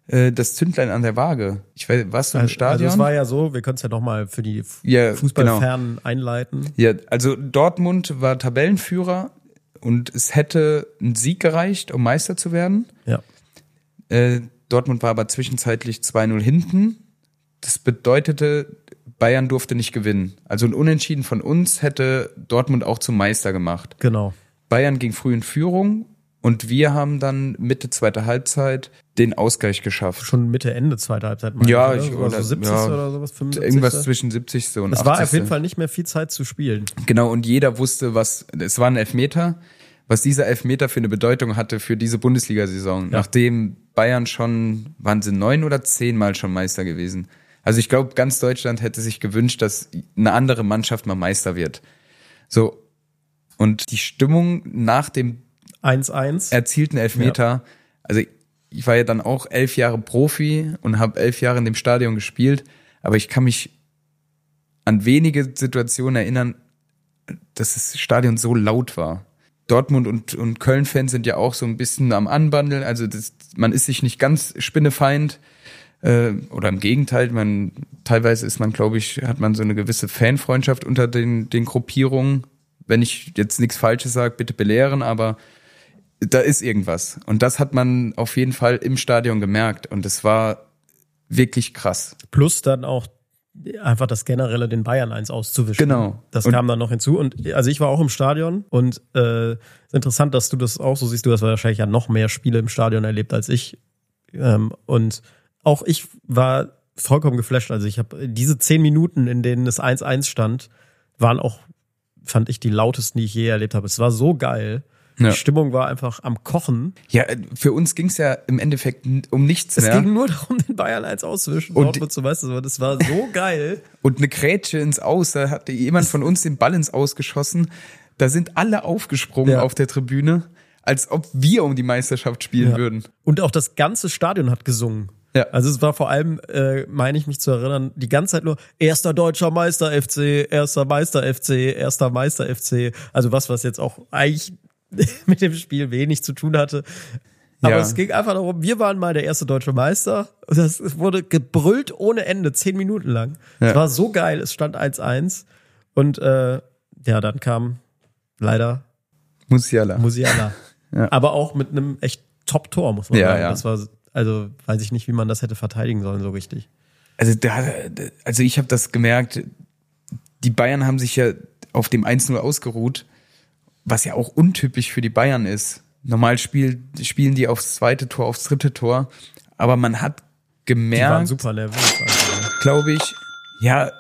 äh, das Zündlein an der Waage. Ich weiß, warst du im Also, Stadion? also es war ja so, wir können es ja nochmal für die Ja, Fußballfernen einleiten. Ja, also Dortmund war Tabellenführer und es hätte ein Sieg gereicht, um Meister zu werden. Ja. Äh, Dortmund war aber zwischenzeitlich 2-0 hinten. Das bedeutete, Bayern durfte nicht gewinnen. Also ein Unentschieden von uns hätte Dortmund auch zum Meister gemacht. Genau. Bayern ging früh in Führung und wir haben dann Mitte zweiter Halbzeit den Ausgleich geschafft. Schon Mitte, Ende zweiter Halbzeit. Ja, ich, oder? Oder so 70. ja, oder sowas, 75. Irgendwas zwischen 70. und Es 80. war auf jeden Fall nicht mehr viel Zeit zu spielen. Genau, und jeder wusste, was, es war ein Elfmeter, was dieser Elfmeter für eine Bedeutung hatte für diese Bundesliga-Saison. Nachdem Bayern schon, waren sie neun oder zehnmal schon Meister gewesen. Also ich glaube, ganz Deutschland hätte sich gewünscht, dass eine andere Mannschaft mal Meister wird. So. Und die Stimmung nach dem 1-1. erzielten Elfmeter, also ich war ja dann auch elf Jahre Profi und habe elf Jahre in dem Stadion gespielt, aber ich kann mich an wenige Situationen erinnern, dass das Stadion so laut war. Dortmund und, und Köln-Fans sind ja auch so ein bisschen am Anbandeln, also das, man ist sich nicht ganz spinnefeind äh, oder im Gegenteil, man teilweise ist man, glaube ich, hat man so eine gewisse Fanfreundschaft unter den, den Gruppierungen. Wenn ich jetzt nichts Falsches sage, bitte belehren, aber da ist irgendwas. Und das hat man auf jeden Fall im Stadion gemerkt. Und es war wirklich krass. Plus dann auch einfach das generelle den Bayern eins auszuwischen. Genau. Das Und- kam dann noch hinzu. Und also ich war auch im Stadion und äh, ist interessant, dass du das auch so siehst. Du hast wahrscheinlich ja noch mehr Spiele im Stadion erlebt als ich. Ähm, und auch ich war vollkommen geflasht. Also ich habe diese zehn Minuten, in denen es 1-1 stand, waren auch, fand ich, die lautesten, die ich je erlebt habe. Es war so geil. Ja. Die Stimmung war einfach am Kochen. Ja, für uns ging es ja im Endeffekt um nichts Es mehr. ging nur darum, den Bayern eins auszuwischen. Und- Dortmund zu weißt du, das war so geil. Und eine Grätsche ins Aus, da hatte jemand von uns den Ball ins Aus geschossen. Da sind alle aufgesprungen Ja. auf der Tribüne, als ob wir um die Meisterschaft spielen Ja. würden. Und auch das ganze Stadion hat gesungen. Ja. Also es war vor allem, äh, meine ich mich zu erinnern, die ganze Zeit nur erster deutscher Meister FC, erster Meister FC, erster Meister FC. Also was, was jetzt auch eigentlich mit dem Spiel wenig zu tun hatte. Aber Ja. es ging einfach darum, wir waren mal der erste deutsche Meister. Das es wurde gebrüllt ohne Ende, zehn Minuten lang. Es Ja. war so geil, es stand 1-1. Und äh, ja, dann kam leider Musiala. Musiala. Ja. Aber auch mit einem echt Top-Tor, muss man Ja, sagen. ja. Das war, also weiß ich nicht, wie man das hätte verteidigen sollen, so richtig. Also, da, also ich habe das gemerkt, die Bayern haben sich ja auf dem 1-0 ausgeruht, was ja auch untypisch für die Bayern ist. Normal spiel, spielen die aufs zweite Tor, aufs dritte Tor, aber man hat Die waren gemerkt, super nervös. Also. glaube ich, ja,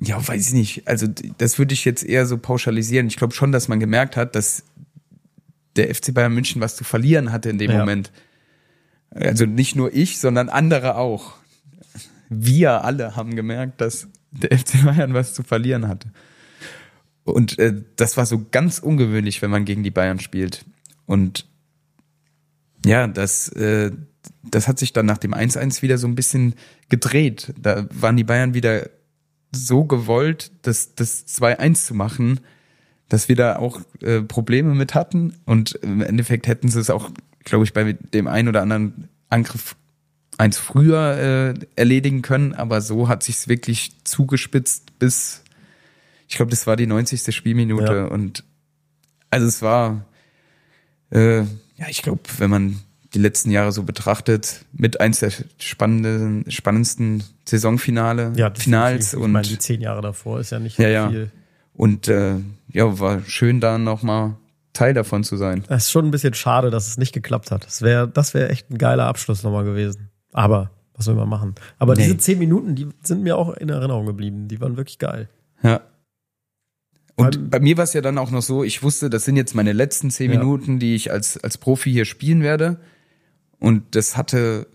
ja, weiß ich nicht. Also das würde ich jetzt eher so pauschalisieren. Ich glaube schon, dass man gemerkt hat, dass der FC Bayern München was zu verlieren hatte in dem Ja. Moment. Also nicht nur ich, sondern andere auch. wir alle haben gemerkt, dass der FC Bayern was zu verlieren hatte. Und äh, das war so ganz ungewöhnlich, wenn man gegen die Bayern spielt. Und ja, das, äh, das hat sich dann nach dem 1-1 wieder so ein bisschen gedreht. Da waren die Bayern wieder so gewollt, das, das 2-1 zu machen, dass wir da auch äh, Probleme mit hatten. Und im Endeffekt hätten sie es auch, glaube ich, bei dem einen oder anderen Angriff eins früher äh, erledigen können. Aber so hat sich's wirklich zugespitzt bis, ich glaube, das war die 90. Spielminute. Ja. Und also es war, äh, ja, ich glaube, wenn man die letzten Jahre so betrachtet, mit eins der spannenden, spannendsten Saisonfinale, Ja, Finals und ich meine, die zehn Jahre davor ist ja nicht Ja, ja. viel. und äh, ja, war schön da nochmal Teil davon zu sein. Es ist schon ein bisschen schade, dass es nicht geklappt hat. Das wäre das wäre echt ein geiler Abschluss nochmal gewesen. Aber was soll man machen? Aber Nee. diese zehn Minuten, die sind mir auch in Erinnerung geblieben. Die waren wirklich geil. Ja. Und Beim- bei mir war es ja dann auch noch so, ich wusste, das sind jetzt meine letzten zehn Ja. Minuten, die ich als, als Profi hier spielen werde. Und das hatte,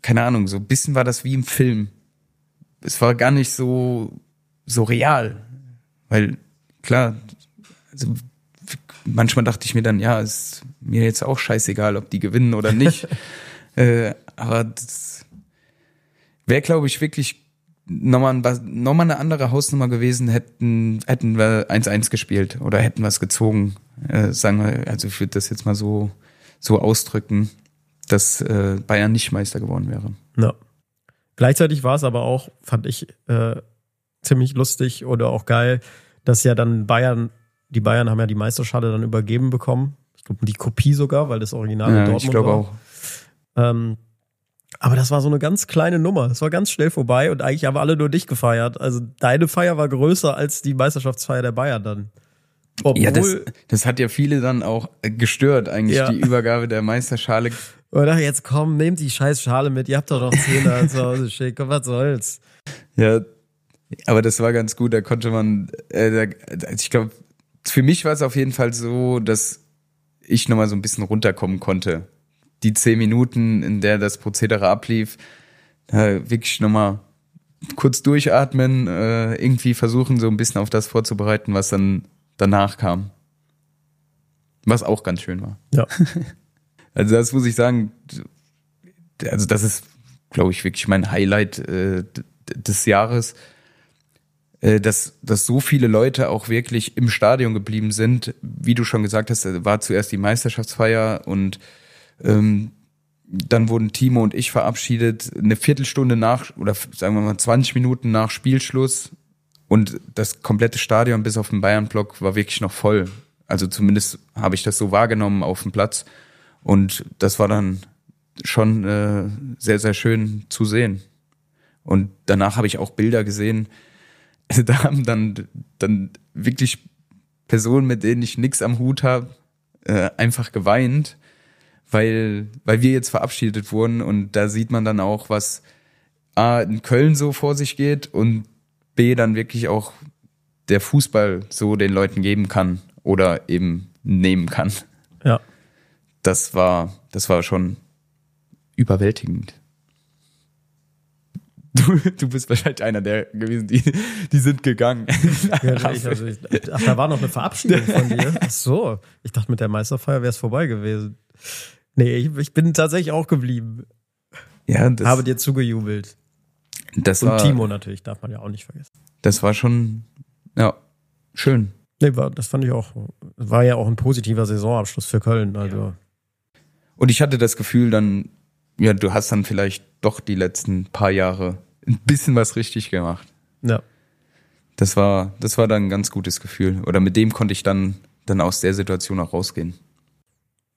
keine Ahnung, so ein bisschen war das wie im Film. Es war gar nicht so, so real. Weil, klar, also, manchmal dachte ich mir dann, ja, ist mir jetzt auch scheißegal, ob die gewinnen oder nicht. äh, aber das wäre, glaube ich, wirklich nochmal, ein, nochmal eine andere Hausnummer gewesen, hätten, hätten wir 1-1 gespielt oder hätten wir es gezogen. Äh, sagen wir, also ich würde das jetzt mal so, so ausdrücken, dass äh, Bayern nicht Meister geworden wäre. Ja. Gleichzeitig war es aber auch, fand ich, äh, ziemlich lustig oder auch geil, dass ja dann Bayern, die Bayern haben ja die Meisterschale dann übergeben bekommen. Ich glaube, die Kopie sogar, weil das Original in Ja, Dortmund ich glaube war. auch. Ähm, aber das war so eine ganz kleine Nummer. Es war ganz schnell vorbei und eigentlich haben alle nur dich gefeiert. Also deine Feier war größer als die Meisterschaftsfeier der Bayern dann. Obwohl, Ja, das, das hat ja viele dann auch äh, gestört, eigentlich Ja. die Übergabe der Meisterschale. oder jetzt komm, nehmt die scheiß Schale mit. Ihr habt doch noch Zehner zu Hause schick. Komm, was soll's? Ja, aber das war ganz gut. Da konnte man, äh, da, ich glaube, für mich war es auf jeden Fall so, dass ich nochmal so ein bisschen runterkommen konnte. Die zehn Minuten, in der das Prozedere ablief, wirklich nochmal kurz durchatmen, äh, irgendwie versuchen, so ein bisschen auf das vorzubereiten, was dann danach kam. Was auch ganz schön war. Ja. Also das muss ich sagen, also das ist, glaube ich, wirklich mein Highlight äh, des Jahres, dass, dass so viele Leute auch wirklich im Stadion geblieben sind. Wie du schon gesagt hast, äh, war zuerst die Meisterschaftsfeier und ähm, dann wurden Timo und ich verabschiedet, eine Viertelstunde nach, oder sagen wir mal 20 Minuten nach Spielschluss. Und das komplette Stadion bis auf den Bayern-Block war wirklich noch voll. Also zumindest habe ich das so wahrgenommen auf dem Platz. Und das war dann schon äh, sehr, sehr schön zu sehen. Und danach habe ich auch Bilder gesehen. Also da haben dann, dann wirklich Personen, mit denen ich nichts am Hut habe, äh, einfach geweint, weil, weil wir jetzt verabschiedet wurden. Und da sieht man dann auch, was A, in Köln so vor sich geht und B, dann wirklich auch der Fußball so den Leuten geben kann oder eben nehmen kann. Ja. Das war, das war schon überwältigend. Du, du bist wahrscheinlich einer der gewesen, die, die sind gegangen. Ja, ich, also ich, ach, da war noch eine Verabschiedung von dir. Ach so. Ich dachte, mit der Meisterfeier wäre es vorbei gewesen. Nee, ich, ich bin tatsächlich auch geblieben. ja, das, Habe dir zugejubelt. das Und war, Timo natürlich, darf man ja auch nicht vergessen. das war schon, ja, schön. Nee, war, das fand ich auch. War ja auch ein positiver Saisonabschluss für Köln. Also, Und ich hatte das Gefühl dann, ja, du hast dann vielleicht doch die letzten paar Jahre ein bisschen was richtig gemacht. ja. Das war, das war dann ein ganz gutes Gefühl. Oder mit dem konnte ich dann, dann aus der Situation auch rausgehen.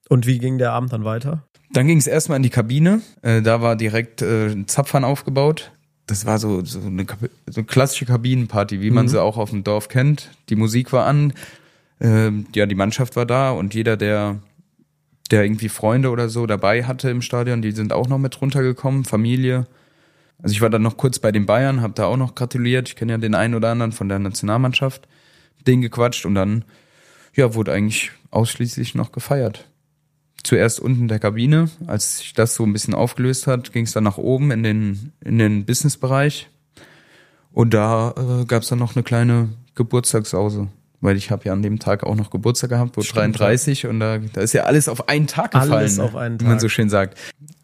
Und wie ging der Abend dann weiter? Dann ging es erstmal in die Kabine. Äh, da war direkt äh, ein Zapfhahn aufgebaut. Das war so, so, eine, so eine klassische Kabinenparty, wie man sie auch auf dem Dorf kennt. Die Musik war an, ähm, ja, die Mannschaft war da und jeder, der, der irgendwie Freunde oder so dabei hatte im Stadion, die sind auch noch mit runtergekommen, Familie. Also ich war dann noch kurz bei den Bayern, habe da auch noch gratuliert. Ich kenne ja den einen oder anderen von der Nationalmannschaft, den gequatscht und dann, ja, wurde eigentlich ausschließlich noch gefeiert. zuerst unten in der Kabine. Als sich das so ein bisschen aufgelöst hat, ging es dann nach oben in den, in den Businessbereich. Und da äh, gab es dann noch eine kleine Geburtstagssause. Weil ich habe ja an dem Tag auch noch Geburtstag gehabt, wo Stimmt, 33 und da, da ist ja alles auf einen Tag gefallen, Alles ne? auf einen wie man Tag. so schön sagt.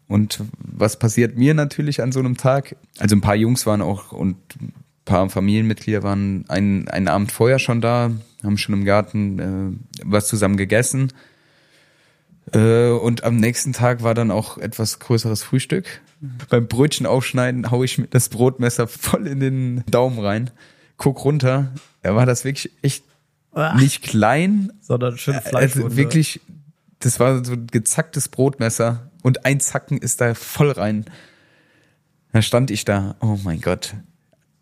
Und was passiert mir natürlich an so einem Tag? Also ein paar Jungs waren auch und ein paar Familienmitglieder waren einen, einen Abend vorher schon da, haben schon im Garten äh, was zusammen gegessen. Äh, und am nächsten Tag war dann auch etwas größeres Frühstück. Beim Brötchen aufschneiden haue ich mir das Brotmesser voll in den Daumen rein, guck runter. Da war das wirklich echt nicht klein, sondern schön Fleisch. also wirklich, das war so ein gezacktes Brotmesser und ein Zacken ist da voll rein. Da stand ich da, oh mein Gott,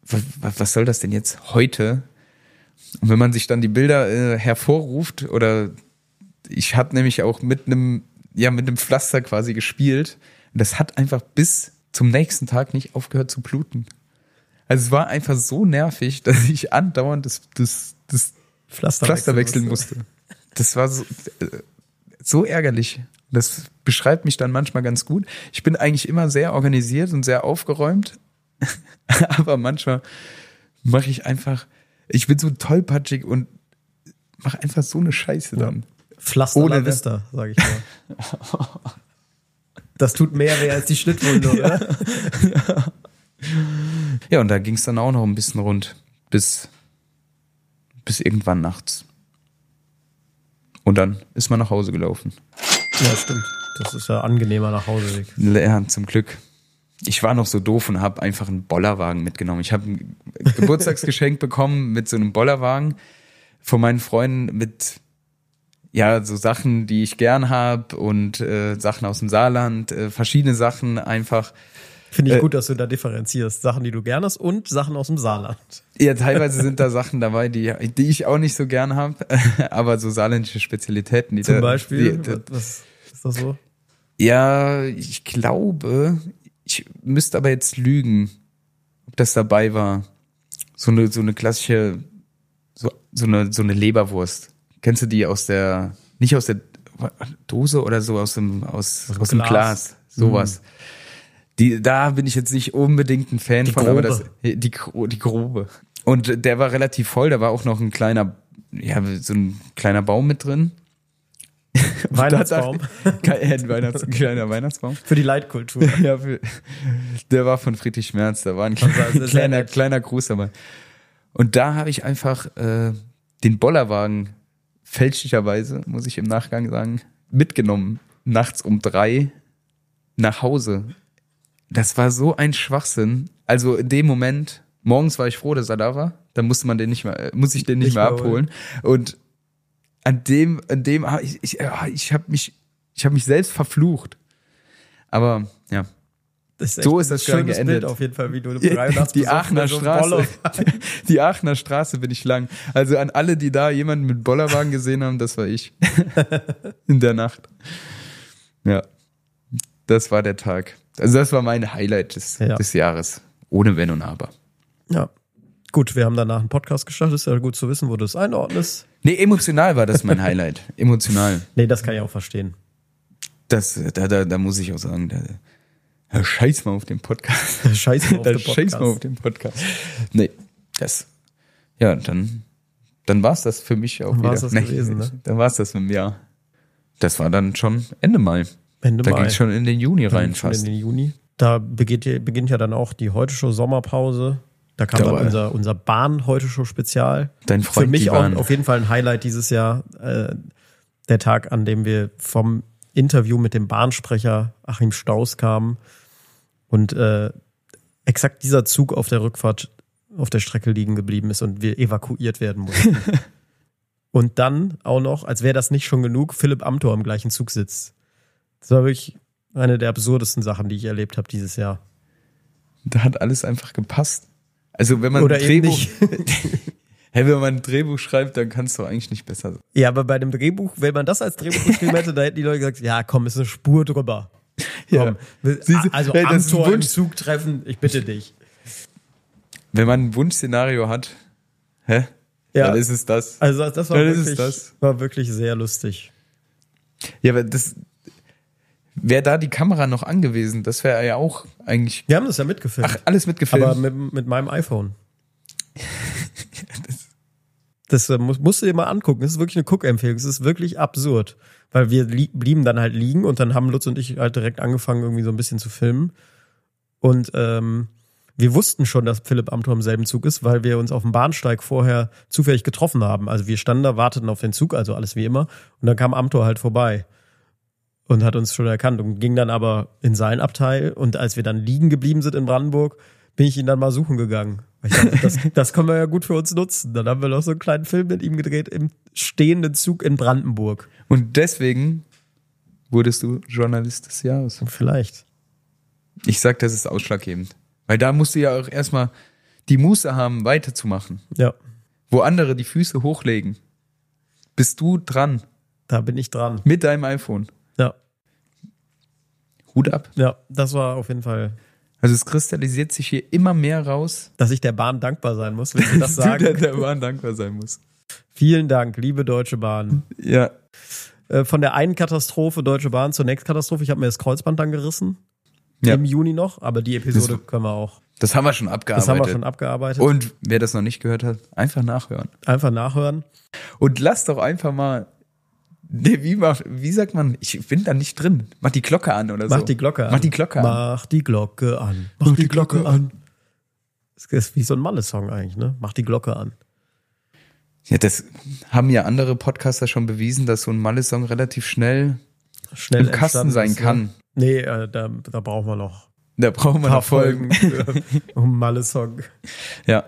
was, soll das denn jetzt heute? Und wenn man sich dann die Bilder äh, hervorruft oder ich habe nämlich auch mit einem ja mit einem Pflaster quasi gespielt und das hat einfach bis zum nächsten Tag nicht aufgehört zu bluten. Also es war einfach so nervig, dass ich andauernd das das das Pflaster, Pflaster wechseln musste. Das war so, äh, so ärgerlich. Das beschreibt mich dann manchmal ganz gut. Ich bin eigentlich immer sehr organisiert und sehr aufgeräumt, aber manchmal mache ich einfach, ich bin so tollpatschig und mache einfach so eine Scheiße dann. Pflaster Ohne la Vista, sage ich mal. Das tut mehr weh als die Schnittwunde, oder? Ja, und da ging es dann auch noch ein bisschen rund, bis, bis irgendwann nachts. Und dann ist man nach Hause gelaufen. Ja, stimmt. Das ist ja angenehmer nach Hause weg. Ja, zum Glück. Ich war noch so doof und habe einfach einen Bollerwagen mitgenommen. Ich habe ein Geburtstagsgeschenk bekommen mit so einem Bollerwagen von meinen Freunden mit ja so Sachen, die ich gern habe und äh, Sachen aus dem Saarland, äh, verschiedene Sachen einfach. Finde ich Äh, gut, dass du da differenzierst. Sachen, die du gern hast und Sachen aus dem Saarland. Ja, teilweise sind da Sachen dabei, die, die ich auch nicht so gern habe, aber so saarländische Spezialitäten, die Zum da, Beispiel, Die, was ist das so? Ja, ich glaube, ich müsste aber jetzt lügen, ob das dabei war. So eine, so eine klassische, so, so eine, so eine Leberwurst. Kennst du die aus der, nicht aus der Dose oder so, aus dem, aus, Aus aus dem Glas. Glas, sowas. Die, da bin ich jetzt nicht unbedingt ein Fan Die von, aber das, grobe. die, die grobe. Und der war relativ voll, da war auch noch ein kleiner, ja, so ein kleiner Baum mit drin. Weihnachtsbaum. Kein ein Weihnachts, ein kleiner Weihnachtsbaum. Für die Leitkultur. Ja, für, der war von Friedrich Merz, da war ein kleiner, nett. kleiner Gruß dabei. Und da habe ich einfach äh, den Bollerwagen fälschlicherweise, muss ich im Nachgang sagen, mitgenommen, nachts um drei nach Hause. Das war so ein Schwachsinn. Also in dem Moment, morgens war ich froh, dass er da war. Dann musste man den nicht mehr, äh, muss ich den nicht, Nicht mehr abholen. Und an dem, an dem, ah, ich, ich, ah, ich habe mich, ich habe mich selbst verflucht. Aber ja, Das So ist das ein schönes geendet. Bild auf jeden Fall, wie du die Weihnachtsbesoffen Aachener Straße, die Aachener Straße bin ich lang. Also an alle, die da jemanden mit Bollerwagen gesehen haben, das war ich. In der Nacht. Ja. Das war der Tag. Also das war mein Highlight des, Ja. des Jahres. Ohne Wenn und Aber. Ja. Gut, wir haben danach einen Podcast gestartet. Ist ja gut zu wissen, wo du es einordnest. Nee, emotional war das mein Highlight. Emotional. Nee, das kann ich auch verstehen. Das, da, da, da muss ich auch sagen, da, da scheiß mal auf den Podcast. Scheiß mal auf da den scheiß mal auf Podcast. den Podcast. Nee, das, ja, dann, dann war's das für mich auch Dann wieder. war's das gewesen, ne? Dann war's das im Jahr. Das war dann schon Ende Mai. Ende Da Mai. ging's schon in den Juni rein fast. in den Juni. Da beginnt, beginnt ja dann auch die Heute-Show Sommerpause. Da kam Jawohl. dann unser, unser Bahn-Heute-Show-Spezial. Dein Für Freund mich die auch auf jeden Fall ein Highlight dieses Jahr. Äh, der Tag, an dem wir vom Interview mit dem Bahnsprecher Achim Staus kamen und äh, exakt dieser Zug auf der Rückfahrt auf der Strecke liegen geblieben ist und wir evakuiert werden mussten. und dann auch noch, als wäre das nicht schon genug, Philipp Amthor im gleichen Zug sitzt. Das war wirklich eine der absurdesten Sachen, die ich erlebt habe dieses Jahr. Da hat alles einfach gepasst. Also wenn man Oder ein Drehbuch, hey, wenn man ein Drehbuch schreibt, dann kann es doch eigentlich nicht besser sein. Ja, aber bei dem Drehbuch, wenn man das als Drehbuch geschrieben hätte, da hätten die Leute gesagt, ja, komm, ist eine Spur drüber. Komm. Siehst du, also hey, ein Amtor im. Zug treffen, ich bitte dich. Wenn man ein Wunschszenario hat, hä? Ja. Dann ist es das. Also das war, Ja, ist wirklich, das. war wirklich sehr lustig. Ja, aber das, wäre da die Kamera noch angewiesen, das wäre ja auch eigentlich. Wir haben das ja mitgefilmt. Ach, alles mitgefilmt. aber mit, mit meinem iPhone. Das äh, musst, musst du dir mal angucken. Das ist wirklich eine Guck-Empfehlung. Es ist wirklich absurd. Weil wir li blieben dann halt liegen und dann haben Lutz und ich halt direkt angefangen, irgendwie so ein bisschen zu filmen. Und ähm, wir wussten schon, dass Philipp Amthor im selben Zug ist, weil wir uns auf dem Bahnsteig vorher zufällig getroffen haben. Also wir standen da, warteten auf den Zug, also alles wie immer. Und dann kam Amthor halt vorbei und hat uns schon erkannt und ging dann aber in sein Abteil. Und als wir dann liegen geblieben sind in Brandenburg, bin ich ihn dann mal suchen gegangen. Weil Ich dachte, das, das können wir ja gut für uns nutzen. Dann haben wir noch so einen kleinen Film mit ihm gedreht im stehenden Zug in Brandenburg. Und deswegen wurdest du Journalist des Jahres. Vielleicht. Ich sag, das ist ausschlaggebend. Weil da musst du ja auch erstmal die Muße haben, weiterzumachen. Ja, Wo andere die Füße hochlegen, bist du dran da bin ich dran. mit deinem iPhone. Ja, Hut ab. ja, das war auf jeden Fall, Also es kristallisiert sich hier immer mehr raus, dass ich der Bahn dankbar sein muss, wenn Sie das du der, sagen. der Bahn dankbar sein muss. Vielen Dank, liebe Deutsche Bahn. Ja. Äh, von der einen Katastrophe Deutsche Bahn zur nächsten Katastrophe. Ich habe mir das Kreuzband dann gerissen. Ja. Im Juni noch, aber die Episode Das- können wir auch. Das haben wir schon Das abgearbeitet. haben wir schon abgearbeitet. Und wer das noch nicht gehört hat, einfach nachhören. Einfach nachhören. Und lass doch einfach mal. Nee, wie, mach, wie sagt man? Ich bin da nicht drin. Mach die Glocke an oder so. Mach die Glocke an. Mach die Glocke an. Mach die Glocke an. Mach die Glocke an. Das ist wie so ein Malle-Song eigentlich, ne? Mach die Glocke an. Ja, das haben ja andere Podcaster schon bewiesen, dass so ein Malle-Song relativ schnell Schnell im Kasten sein ist, ne? kann. Nee, äh, da, da brauchen wir noch Da brauchen wir noch Folgen. Folgen für um Malle-Song. Ja.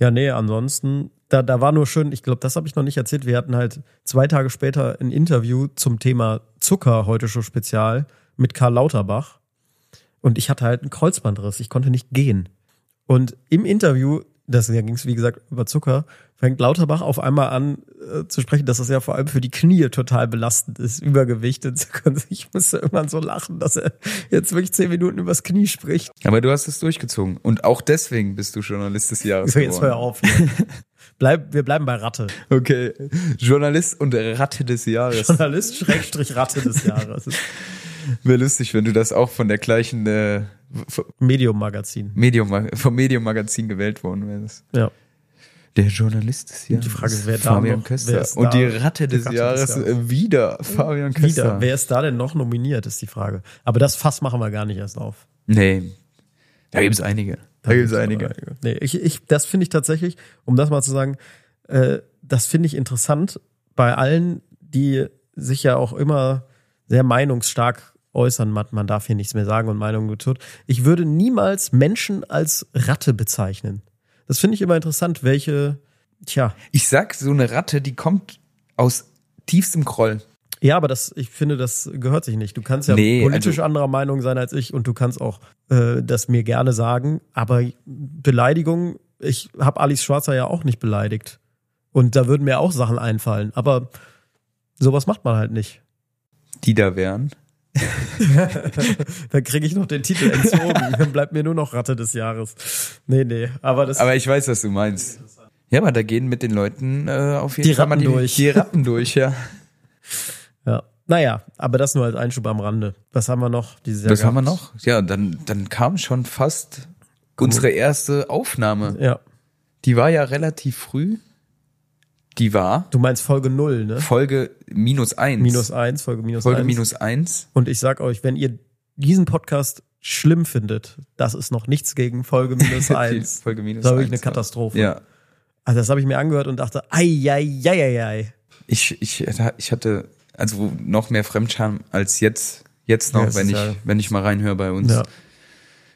Ja, nee, ansonsten, da, da war nur schön, ich glaube, das habe ich noch nicht erzählt. Wir hatten halt zwei Tage später ein Interview zum Thema Zucker, heute schon spezial, mit Karl Lauterbach. Und ich hatte halt einen Kreuzbandriss, ich konnte nicht gehen. Und im Interview, das da ging es wie gesagt über Zucker, fängt Lauterbach auf einmal an äh, zu sprechen, dass das ja vor allem für die Knie total belastend ist, Übergewicht. Und ich musste irgendwann so lachen, dass er jetzt wirklich zehn Minuten übers Knie spricht. Aber du hast es durchgezogen. Und auch deswegen bist du Journalist des Jahres So, jetzt hör geworden. auf. Hier. Bleib, wir bleiben bei Ratte. Okay. Journalist und Ratte des Jahres. Journalist Schrägstrich Ratte des Jahres. Wäre lustig, wenn du das auch von der gleichen äh, Medium-Magazin. Medium, vom Medium-Magazin gewählt worden wärst. Ja. Der Journalist des Jahres. Die Frage ist, wer da Fabian noch- Köster. wer ist Und da die Ratte des Ratte des Jahres Jahres? äh, wieder Fabian Köster. Wieder. Wer ist da denn noch nominiert, ist die Frage. Aber das Fass machen wir gar nicht erst auf. Nee. Da gibt's einige. Da gibt's einige. Nee, ich, ich, das finde ich tatsächlich, um das mal zu sagen, äh, das finde ich interessant bei allen, die sich ja auch immer sehr meinungsstark äußern. Man, man darf hier nichts mehr sagen und Meinungen getut. Ich würde niemals Menschen als Ratte bezeichnen. Das finde ich immer interessant, welche, tja, Ich sag, so eine Ratte, die kommt aus tiefstem Groll. Ja, aber das, ich finde, das gehört sich nicht. Du kannst ja Nee, politisch also- anderer Meinung sein als ich und du kannst auch äh, das mir gerne sagen. Aber Beleidigung, ich habe Alice Schwarzer ja auch nicht beleidigt. Und da würden mir auch Sachen einfallen. Aber sowas macht man halt nicht. Die da wären. Dann kriege ich noch den Titel entzogen. Dann bleibt mir nur noch Ratte des Jahres. Nee, nee. Aber das Aber ich weiß, was du meinst. Ja, aber da gehen mit den Leuten äh, auf jeden Die Fall mal Ratten durch. Die Ratten durch, ja. ja. Naja, aber das nur als Einschub am Rande. Was haben wir noch dieses Jahr? Was haben wir noch? Ja, dann, dann kam schon fast unsere erste Aufnahme. Ja. Die war ja relativ früh. Die war Du meinst Folge null, ne? Folge minus eins. Minus eins, Folge minus Folge eins. minus eins. Und ich sag euch, wenn ihr diesen Podcast schlimm findet, das ist noch nichts gegen Folge minus eins. Folge minus Das war wirklich eine Katastrophe. Ja. Also das habe ich mir angehört und dachte, ei, ei, ei, ei, ei. Ich, ich, ich hatte also noch mehr Fremdscham als jetzt, jetzt noch, Ja, wenn ich, ja- wenn ich mal reinhöre bei uns. Ja.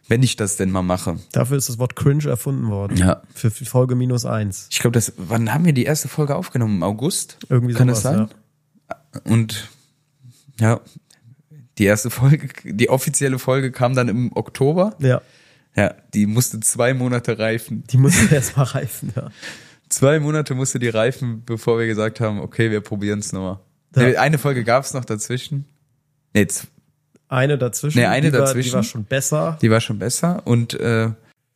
Wenn ich das denn mal mache. Dafür ist das Wort cringe erfunden worden. Ja. Für Folge minus eins. Ich glaube, das, wann haben wir die erste Folge aufgenommen? Im August? Irgendwie Kann sowas, das sein? Und ja, die erste Folge, die offizielle Folge kam dann im Oktober. Ja. ja. Ja, die musste zwei Monate reifen. Die muss erst mal reifen, ja. Zwei Monate musste die reifen, bevor wir gesagt haben, okay, wir probieren es nochmal. Ja. Eine Folge gab es noch dazwischen. Nee, Eine dazwischen. Nee, eine die War, die dazwischen. war schon besser. die war schon besser. Und äh,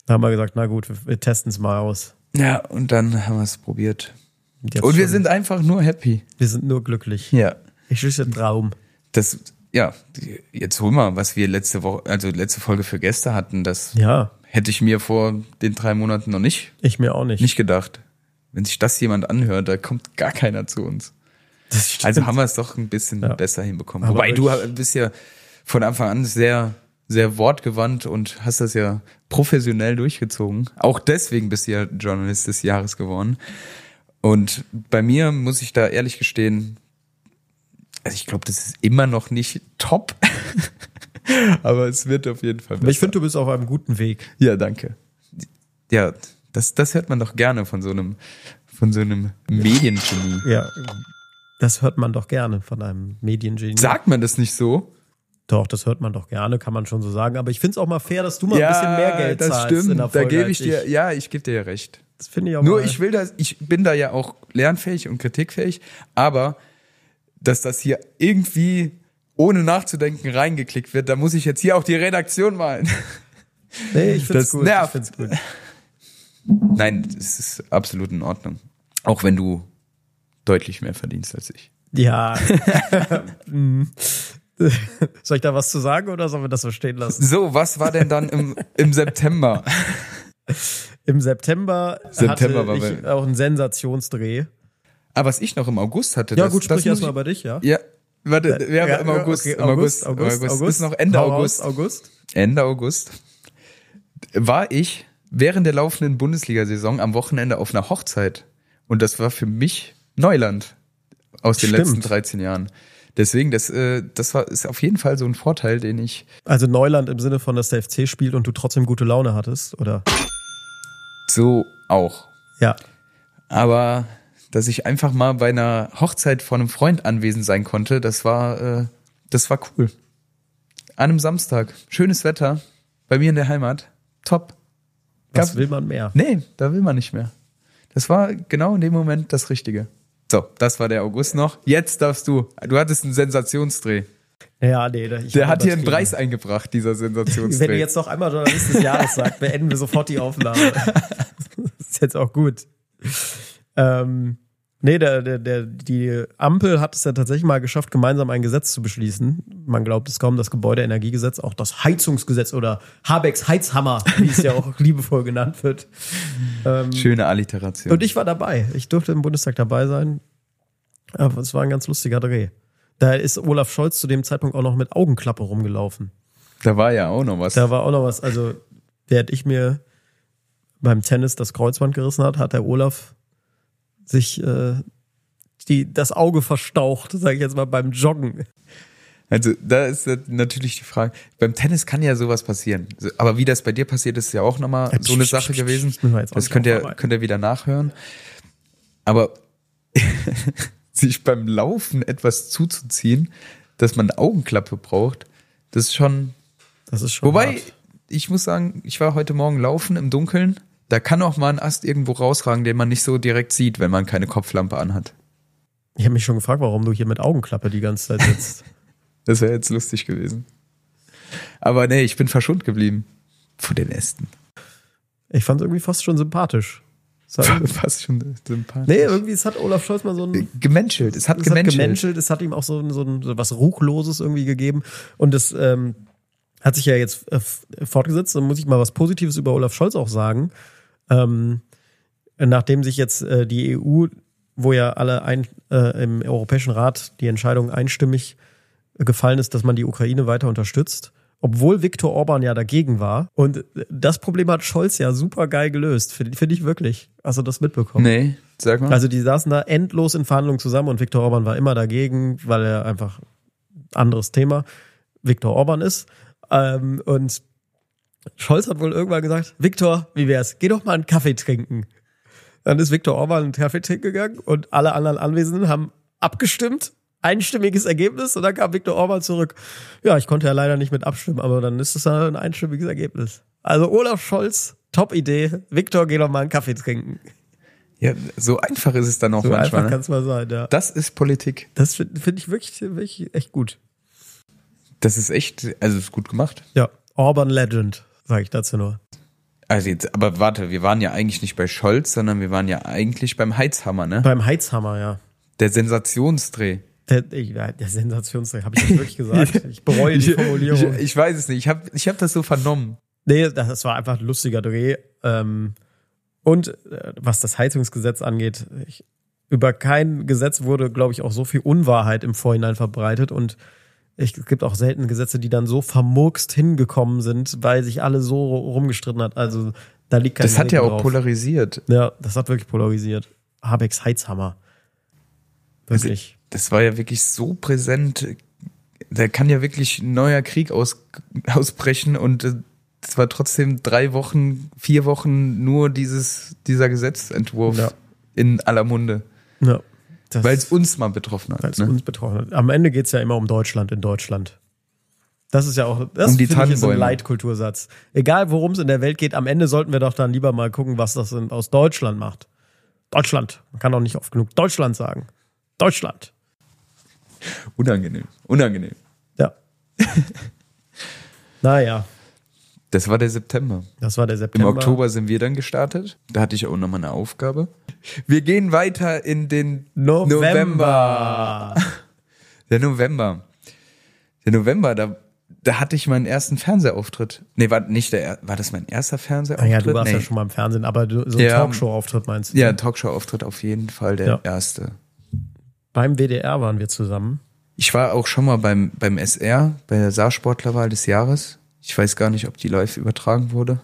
Da haben wir gesagt, na gut, wir, wir testen es mal aus. ja, und dann haben wir es probiert. Jetzt Und wir sind einfach nur happy. wir sind nur glücklich. Ja. Ich schüsse Traum. Das, ja, jetzt hol mal, was wir letzte Woche, also letzte Folge für Gäste hatten, das Ja, hätte ich mir vor den drei Monaten noch nicht, ich mir auch nicht. nicht gedacht. Wenn sich das jemand anhört, da kommt gar keiner zu uns. Das. Also haben wir es doch ein bisschen Ja. besser hinbekommen. Aber Wobei du bist ja von Anfang an sehr, sehr wortgewandt und hast das ja professionell durchgezogen. Auch deswegen bist du ja Journalist des Jahres geworden. Und bei mir muss ich da ehrlich gestehen, also ich glaube, das ist immer noch nicht top. Aber es wird auf jeden Fall besser. Ich finde, du bist auf einem guten Weg. Ja, danke. Ja, das, das hört man doch gerne von so einem, von so einem Mediengenie. Ja, das hört man doch gerne von einem Mediengenie. Sagt man das nicht so? Doch, das hört man doch gerne, kann man schon so sagen. Aber ich finde es auch mal fair, dass du mal ein bisschen mehr Geld das zahlst stimmt. in der da Folge gebe als ich dir, ja, ich gebe dir ja recht. Das finde ich auch Nur mal. ich will das, ich bin da ja auch lernfähig und kritikfähig, aber dass das hier irgendwie ohne nachzudenken reingeklickt wird, da muss ich jetzt hier auch die Redaktion malen. Nee, ich finde es Das gut. nervt. Ich find's gut. Nein, es ist absolut in Ordnung. Auch wenn du deutlich mehr verdienst als ich. Ja. Soll ich da was zu sagen oder sollen wir das so stehen lassen? So, was war denn dann im, im September? Im September, September hatte war ich wir- auch einen Sensationsdreh. Ah, was ich noch im August hatte. Ja, das, gut, sprich erstmal bei dich, ja? Ja, warte, wir haben Ja, im August, okay, im August, August, im August, Ist noch Ende August. August. Ende August war ich während der laufenden Bundesliga-Saison am Wochenende auf einer Hochzeit. Und das war für mich Neuland aus den Stimmt. letzten 13 Jahren. Deswegen, das, äh, das war, ist auf jeden Fall so ein Vorteil, den ich Also Neuland im Sinne von, dass der FC spielt und du trotzdem gute Laune hattest, oder? so auch. Ja. Aber dass ich einfach mal bei einer Hochzeit von einem Freund anwesend sein konnte, das war, äh, das war cool. An einem Samstag, schönes Wetter, bei mir in der Heimat, top. Was Gab- will man mehr? Nee, da will man nicht mehr. Das war genau in dem Moment das Richtige. So, das war der August noch. Jetzt darfst du. Du hattest einen Sensationsdreh. Ja, nee. Der hat hier einen. Preis eingebracht, dieser Wenn ihr Sensationsdreh. jetzt noch einmal Journalist des Jahres sagt, beenden wir sofort die Aufnahme. das ist jetzt auch gut. Ähm, nee, der, der, der, die Ampel hat es ja tatsächlich mal geschafft, gemeinsam ein Gesetz zu beschließen. Man glaubt es kaum, das Gebäudeenergiegesetz, auch das Heizungsgesetz oder Habecks Heizhammer, wie es ja auch liebevoll genannt wird. Ähm, Schöne Alliteration. und ich war dabei. Ich durfte im Bundestag dabei sein. Aber es war ein ganz lustiger Dreh. Da ist Olaf Scholz zu dem Zeitpunkt auch noch mit Augenklappe rumgelaufen. da war ja auch noch was. Da war auch noch was. Also, während ich mir beim Tennis das Kreuzband gerissen hat, hat der Olaf sich äh, die, das Auge verstaucht, sage ich jetzt mal, beim Joggen. Also da ist natürlich die Frage, beim Tennis kann ja sowas passieren. Aber wie das bei dir passiert, ist ja auch nochmal Ja, so eine Sache gewesen. Das könnt ihr, könnt ihr wieder nachhören. Aber sich beim Laufen etwas zuzuziehen, dass man eine Augenklappe braucht, das ist schon. Das ist schon Wobei, hart. ich muss sagen, ich war heute Morgen laufen im Dunkeln. Da kann auch mal ein Ast irgendwo rausragen, den man nicht so direkt sieht, wenn man keine Kopflampe anhat. Ich habe mich schon gefragt, warum du hier mit Augenklappe die ganze Zeit sitzt. Das wäre jetzt lustig gewesen. Aber nee, ich bin verschont geblieben. Vor den Ästen. Ich fand es irgendwie fast schon sympathisch. Fast schon sympathisch. nee, irgendwie, es hat Olaf Scholz mal so ein Gemenschelt. Es hat es gemenschelt. hat gemenschelt, es hat ihm auch so, ein- so, ein, so was Ruchloses irgendwie gegeben. Und das ähm, hat sich ja jetzt äh, fortgesetzt. Dann muss ich mal was Positives über Olaf Scholz auch sagen. Ähm, nachdem sich jetzt äh, die EU, wo ja alle ein, äh, im Europäischen Rat die Entscheidung einstimmig gefallen ist, dass man die Ukraine weiter unterstützt, obwohl Viktor Orban ja dagegen war. Und das Problem hat Scholz ja super geil gelöst, finde find ich wirklich. Hast du das mitbekommen? Nee, sag mal. Also die saßen da endlos in Verhandlungen zusammen und Viktor Orban war immer dagegen, weil er einfach anderes Thema Viktor Orban ist. Ähm, und Scholz hat wohl irgendwann gesagt, Viktor, wie wär's? Geh doch mal einen Kaffee trinken. Dann ist Viktor Orban einen Kaffee trinken gegangen und alle anderen Anwesenden haben abgestimmt. Einstimmiges Ergebnis und dann kam Viktor Orban zurück. Ja, ich konnte ja leider nicht mit abstimmen, aber dann ist es dann ein einstimmiges Ergebnis. Also Olaf Scholz, top Idee. Viktor, geh doch mal einen Kaffee trinken. ja, so einfach ist es dann auch So manchmal. einfach Ne? kann es mal sein, ja. Das ist Politik. Das finde find ich wirklich, wirklich echt gut. Das ist echt, also ist gut gemacht. Ja, Orban Legend, sage ich dazu nur. Also jetzt, aber warte, wir waren ja eigentlich nicht bei Scholz, sondern wir waren ja eigentlich beim Heizhammer, ne? Beim Heizhammer, ja. Der Sensationsdreh. Der, der Sensationsträger, habe ich das wirklich gesagt? Ich bereue die Formulierung. Ich, ich weiß es nicht. Ich habe ich hab das so vernommen. Nee, das war einfach ein lustiger Dreh. Ähm, und äh, was das Heizungsgesetz angeht, ich, über kein Gesetz wurde, glaube ich, auch so viel Unwahrheit im Vorhinein verbreitet. Und ich, es gibt auch selten Gesetze, die dann so vermurkst hingekommen sind, weil sich alle so rumgestritten hat. Also da liegt kein Das hat ja auch drauf. polarisiert. Ja, das hat wirklich polarisiert. Habecks Heizhammer. Wirklich. Das war ja wirklich so präsent. Da kann ja wirklich ein neuer Krieg aus, ausbrechen und äh, es war trotzdem drei Wochen, vier Wochen nur dieses, dieser Gesetzentwurf Ja. in aller Munde. Ja. Weil es uns mal betroffen hat. Weil es Ne? uns betroffen hat. Am Ende geht's ja immer um Deutschland in Deutschland. Das ist ja auch, das Um die finde ich ist ein. Leitkultursatz. Egal worum es in der Welt geht, am Ende sollten wir doch dann lieber mal gucken, was das in, aus Deutschland macht. Deutschland. Man kann auch nicht oft genug Deutschland sagen. Deutschland. Unangenehm. Unangenehm. Ja. naja, Das war der September. das war der Im September. Oktober sind wir dann gestartet. Da hatte ich auch nochmal eine Aufgabe. Wir gehen weiter in den November. Der November. Der November, da, da hatte ich meinen ersten Fernsehauftritt. Nee, war nicht der, er- war das mein erster Fernsehauftritt? Naja, du warst nee. ja schon mal im Fernsehen, aber du, so ein Ja. Talkshow-Auftritt meinst du? Ja, Talkshow-Auftritt auf jeden Fall der Ja. erste. Beim WDR waren wir zusammen. Ich war auch schon mal beim, beim SR, bei der Saarsportlerwahl des Jahres. Ich weiß gar nicht, ob die live übertragen wurde.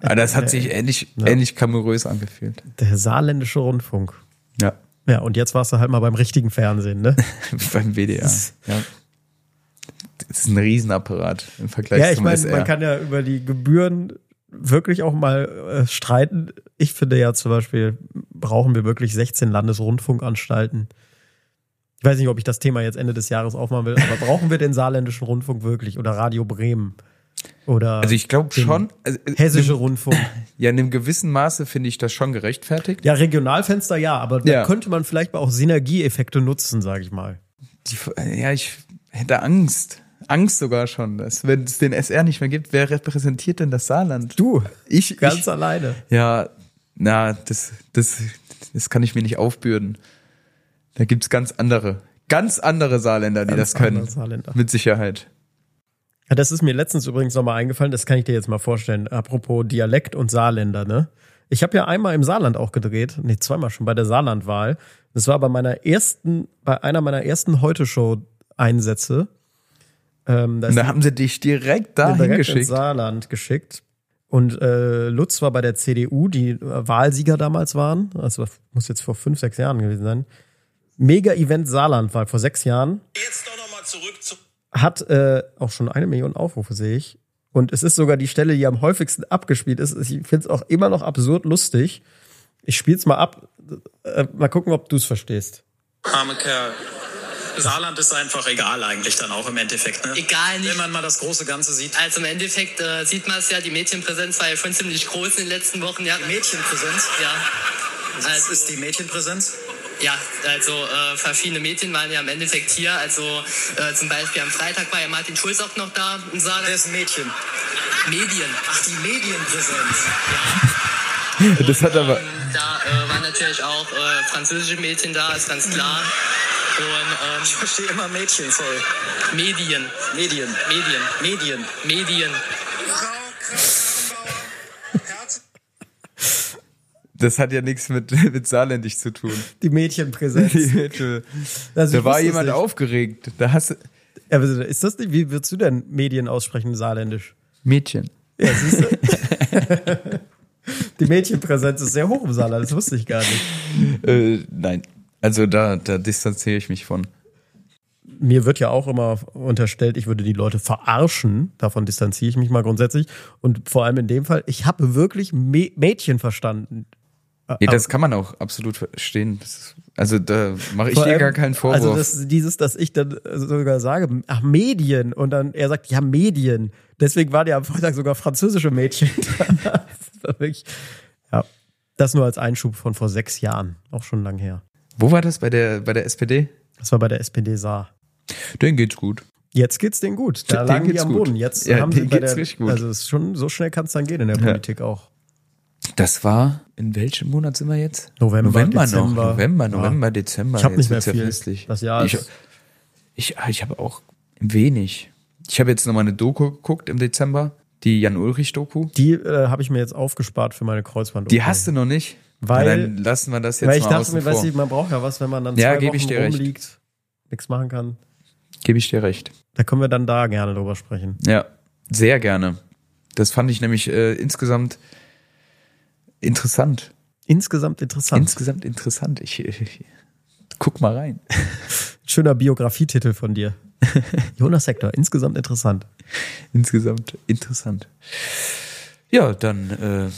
Aber das hat sich ähnlich, Ja. ähnlich kamerös angefühlt. Der saarländische Rundfunk. Ja, Ja, und jetzt warst du halt mal beim richtigen Fernsehen, ne? beim WDR. Ja. Das ist ein Riesenapparat im Vergleich Ja, ich zum meine, SR. man kann ja über die Gebühren wirklich auch mal äh, streiten. Ich finde ja zum Beispiel, brauchen wir wirklich 16 Landesrundfunkanstalten. Ich weiß nicht, ob ich das Thema jetzt Ende des Jahres aufmachen will, aber brauchen wir den saarländischen Rundfunk wirklich oder Radio Bremen? Oder also ich glaube schon. Also, äh, hessische Rundfunk. Ja, in einem gewissen Maße finde ich das schon gerechtfertigt. Ja, Regionalfenster ja, aber da Ja. könnte man vielleicht mal auch Synergieeffekte nutzen, sage ich mal. Die, ja, ich hätte Angst. Angst sogar schon, dass wenn es den SR nicht mehr gibt, wer repräsentiert denn das Saarland? Du, Ich, ganz ich alleine. Ja, na, das, das, das kann ich mir nicht aufbürden. Da gibt's ganz andere, ganz andere Saarländer, die Ganz das können. Saarländer. Mit Sicherheit. Ja, das ist mir letztens übrigens nochmal eingefallen, das kann ich dir jetzt mal vorstellen. Apropos Dialekt und Saarländer, ne? Ich habe ja einmal im Saarland auch gedreht, nee, zweimal schon bei der Saarlandwahl. Das war bei meiner ersten, bei einer meiner ersten Heute-Show-Einsätze. Ähm, da da haben sie dich direkt da direkt ins. Saarland geschickt. Und äh, Lutz war bei der CDU, die Wahlsieger damals waren. Also muss jetzt vor fünf, sechs Jahren gewesen sein. Mega-Event Saarlandwahl vor sechs Jahren. Jetzt doch nochmal zurück zu. hat äh, auch schon eine Million Aufrufe, sehe ich. Und es ist sogar die Stelle, die am häufigsten abgespielt ist. Ich finde es auch immer noch absurd lustig. Ich spiel's mal ab. Äh, mal gucken, ob du es verstehst. Arme Kerl. Saarland ist einfach egal eigentlich dann auch im Endeffekt. Ne? Egal nicht. Wenn man mal das große Ganze sieht. Also im Endeffekt äh, sieht man es ja, die Mädchenpräsenz war ja schon ziemlich groß in den letzten Wochen. Ja, Mädchenpräsenz. Ja. Was Also, ist die Mädchenpräsenz? Ja, also äh, verschiedene Mädchen waren ja im Endeffekt hier. Also äh, zum Beispiel am Freitag war ja Martin Schulz auch noch da und Wer sagen ist ein Mädchen? Medien. Ach, die Medienpräsenz. Das hat aber, Ähm, da äh, waren natürlich auch äh, französische Mädchen da, ist ganz klar. Und Ich verstehe immer Mädchen, sorry. ähm, Medien, Medien. Medien, Medien. Medien. Das hat ja nichts mit, mit saarländisch zu tun. Die Mädchenpräsenz. Also da war jemand nicht. aufgeregt. Da hast du, Ja, ist das nicht? Wie würdest du denn Medien aussprechen, saarländisch? Mädchen. Ja, siehst du? Die Mädchenpräsenz ist sehr hoch im Saarland, das wusste ich gar nicht. Äh, nein. Also da, da distanziere ich mich von. Mir wird ja auch immer unterstellt, ich würde die Leute verarschen. Davon distanziere ich mich mal grundsätzlich. Und vor allem in dem Fall, ich habe wirklich Mä- Mädchen verstanden. Ja, das kann man auch absolut verstehen. Ist, also da mache ich Vor dir allem- gar keinen Vorwurf. Also das, dieses, dass ich dann sogar sage, ach, Medien. Und dann er sagt, ja, Medien. Deswegen waren ja am Freitag sogar französische Mädchen da. Das war wirklich, ja. Das nur als Einschub von vor sechs Jahren. Auch schon lang her. Wo war das bei der bei der SPD? Das war bei der SPD Saar. Denen geht's gut. Jetzt geht's denen gut. Da Denen lagen die geht's am gut. Boden. Jetzt Ja, haben sie bei geht's der, richtig gut. Also ist schon so schnell kann es dann gehen in der Politik auch. Das war, in welchem Monat sind wir jetzt? November, November Dezember. noch. November, Ja. November, Dezember. Ich hab Jetzt nicht mehr ja viel. festlich. Das Jahr ich, ist- ich, ich habe auch wenig. Ich habe jetzt nochmal eine Doku geguckt im Dezember, die Jan-Ulrich-Doku. Die äh, habe ich mir jetzt aufgespart für meine Kreuzband. Die hast du noch nicht? Weil- Na, dann lassen wir das jetzt Weil ich mal dachte mir, weißt vor. du, man braucht ja was, wenn man dann Ja, zwei Wochen rumliegt, nichts machen kann. Gebe ich dir recht. Da können wir dann da gerne drüber sprechen. Ja, sehr gerne. Das fand ich nämlich äh, insgesamt interessant. Insgesamt interessant. Insgesamt interessant. Ich, ich guck mal rein. Schöner Biografietitel von dir. Jonas Sektor, insgesamt interessant. Insgesamt interessant. Ja, dann äh,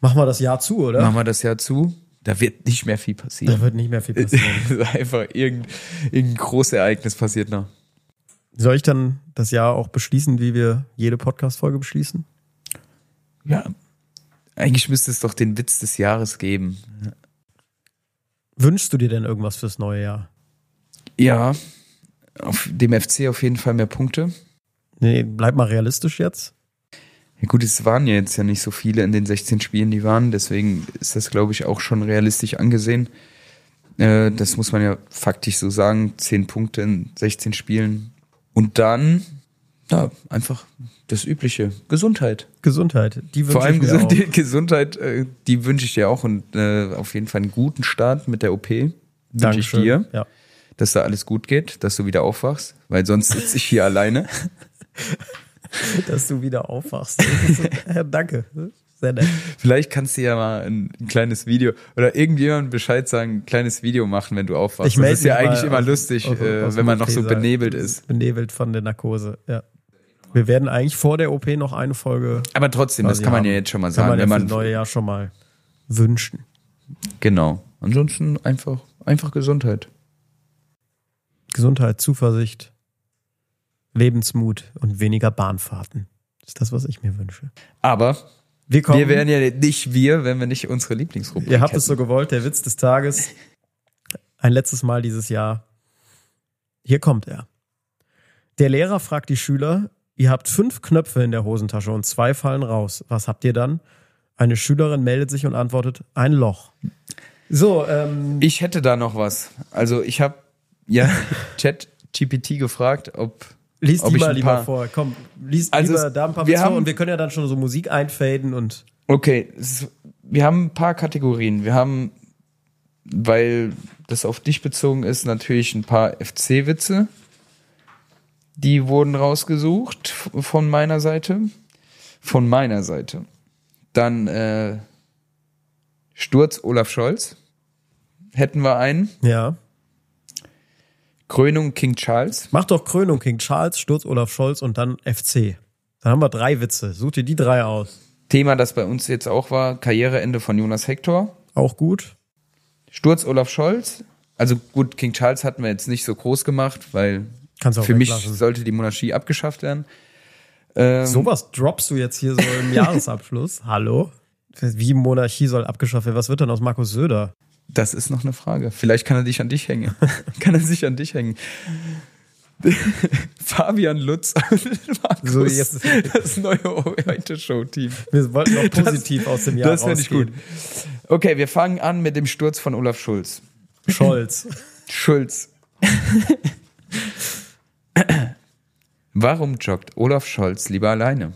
Machen wir das Jahr zu, oder? machen wir das Jahr zu. Da wird nicht mehr viel Da passieren. wird nicht mehr viel passieren. Einfach irgendein, irgendein großes Ereignis passiert noch. Soll ich dann das Jahr auch beschließen, wie wir jede Podcast-Folge beschließen? Ja, eigentlich müsste es doch den Witz des Jahres geben. Wünschst du dir denn irgendwas fürs neue Jahr? Ja, auf dem FC auf jeden Fall mehr Punkte. Nee, bleib mal realistisch jetzt. Ja gut, es waren ja jetzt ja nicht so viele in den 16 Spielen, die waren. Deswegen ist das, glaube ich, auch schon realistisch angesehen. Äh, das muss man ja faktisch so sagen. 10 Punkte in 16 Spielen. Und dann, ja, einfach das Übliche. Gesundheit. Gesundheit. Die wünsche Vor allem ich gesund, auch. die Gesundheit, äh, die wünsche ich dir auch. Und äh, auf jeden Fall einen guten Start mit der OP. Wünsche ich dir, Ja. dass da alles gut geht, dass du wieder aufwachst. Weil sonst sitze ich hier alleine. Dass du wieder aufwachst. Ja, danke. Sehr nett. Vielleicht kannst du ja mal ein, ein kleines Video oder irgendjemand Bescheid sagen, ein kleines Video machen, wenn du aufwachst. melde das ist ja eigentlich immer lustig, aus- äh, aus wenn man noch so benebelt ist. Benebelt von der Narkose, ja. Wir werden eigentlich vor der OP noch eine Folge. Aber trotzdem, das kann man haben. ja jetzt schon mal Kann sagen, man ja wenn man neue Jahr schon mal wünschen. genau. Ansonsten einfach einfach Gesundheit. Gesundheit, Zuversicht, Lebensmut und weniger Bahnfahrten. Das ist das, was ich mir wünsche. Aber Wir kommen. wir wären ja nicht wir, wenn wir nicht unsere Lieblingsrubrik Ihr habt es so hätten. gewollt, der Witz des Tages. Ein letztes Mal dieses Jahr. Hier kommt er. Der Lehrer fragt die Schüler, ihr habt fünf Knöpfe in der Hosentasche und zwei fallen raus. Was habt ihr dann? Eine Schülerin meldet sich und antwortet, ein Loch. So, ähm, Ich hätte da noch was. Also ich habe ja Chat GPT gefragt, ob lies ob die mal lieber vor. Komm, lies Also lieber da ein paar wir Witze vor haben- und wir können ja dann schon so Musik einfaden und Okay, ist, wir haben ein paar Kategorien. Wir haben, weil das auf dich bezogen ist, natürlich ein paar FC-Witze. Die wurden rausgesucht von meiner Seite. Von meiner Seite. Dann äh, Sturz Olaf Scholz. Hätten wir einen. ja. Krönung King Charles. Mach doch Krönung King Charles, Sturz Olaf Scholz und dann FC. Dann haben wir drei Witze. Such dir die drei aus. Thema, das bei uns jetzt auch war, Karriereende von Jonas Hector. Auch gut. Sturz Olaf Scholz. Also gut, King Charles hatten wir jetzt nicht so groß gemacht, weil Kannst auch für mich sollte die Monarchie abgeschafft werden. Ähm, Sowas droppst du jetzt hier so im Jahresabschluss. Hallo? Wie Monarchie soll abgeschafft werden? Was wird denn aus Markus Söder? Das ist noch eine Frage. Vielleicht kann er dich an dich hängen. kann er sich an dich hängen. Fabian Lutz und Markus, So, jetzt- das neue Heute-Show-Team. Wir wollten noch positiv aus dem Jahr Das fände ich gut. Okay, wir fangen an mit dem Sturz von Olaf Schulz. Scholz. Schulz. Warum joggt Olaf Scholz lieber alleine?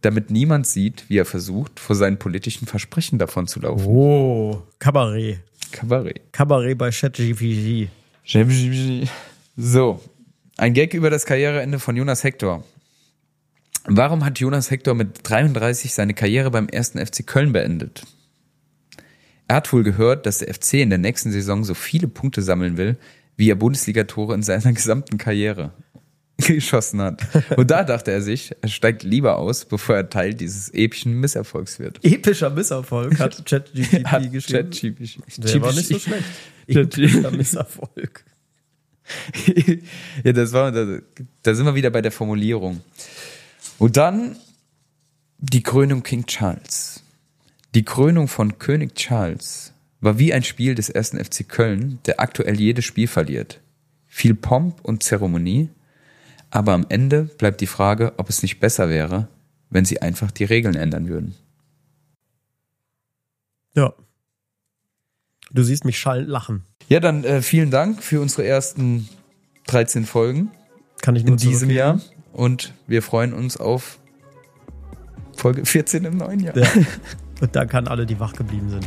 Damit niemand sieht, wie er versucht, vor seinen politischen Versprechen davon zu laufen. Oh, Kabarett. Kabarett. Kabarett bei ChatGPT. So, ein Gag über das Karriereende von Jonas Hector. Warum hat Jonas Hector mit 33 seine Karriere beim ersten FC Köln beendet? Er hat wohl gehört, dass der FC in der nächsten Saison so viele Punkte sammeln will, wie er Bundesligatore in seiner gesamten Karriere geschossen hat. Und da dachte er sich, er steigt lieber aus, bevor er Teil dieses epischen Misserfolgs wird. Epischer Misserfolg hat ChatGPT Hat geschrieben. ChatGPT. Der war nicht so schlecht. Epischer Misserfolg. ja, das war, da, da sind wir wieder bei der Formulierung. Und dann die Krönung King Charles. Die Krönung von König Charles war wie ein Spiel des ersten FC Köln, der aktuell jedes Spiel verliert. Viel Pomp und Zeremonie, aber am Ende bleibt die Frage, ob es nicht besser wäre, wenn sie einfach die Regeln ändern würden. Ja. Du siehst mich schallend lachen. Ja, dann äh, vielen Dank für unsere ersten 13 Folgen Kann ich nur in diesem. Jahr. Und wir freuen uns auf Folge 14 im neuen Jahr. Ja. Und danke an alle, die wach geblieben sind.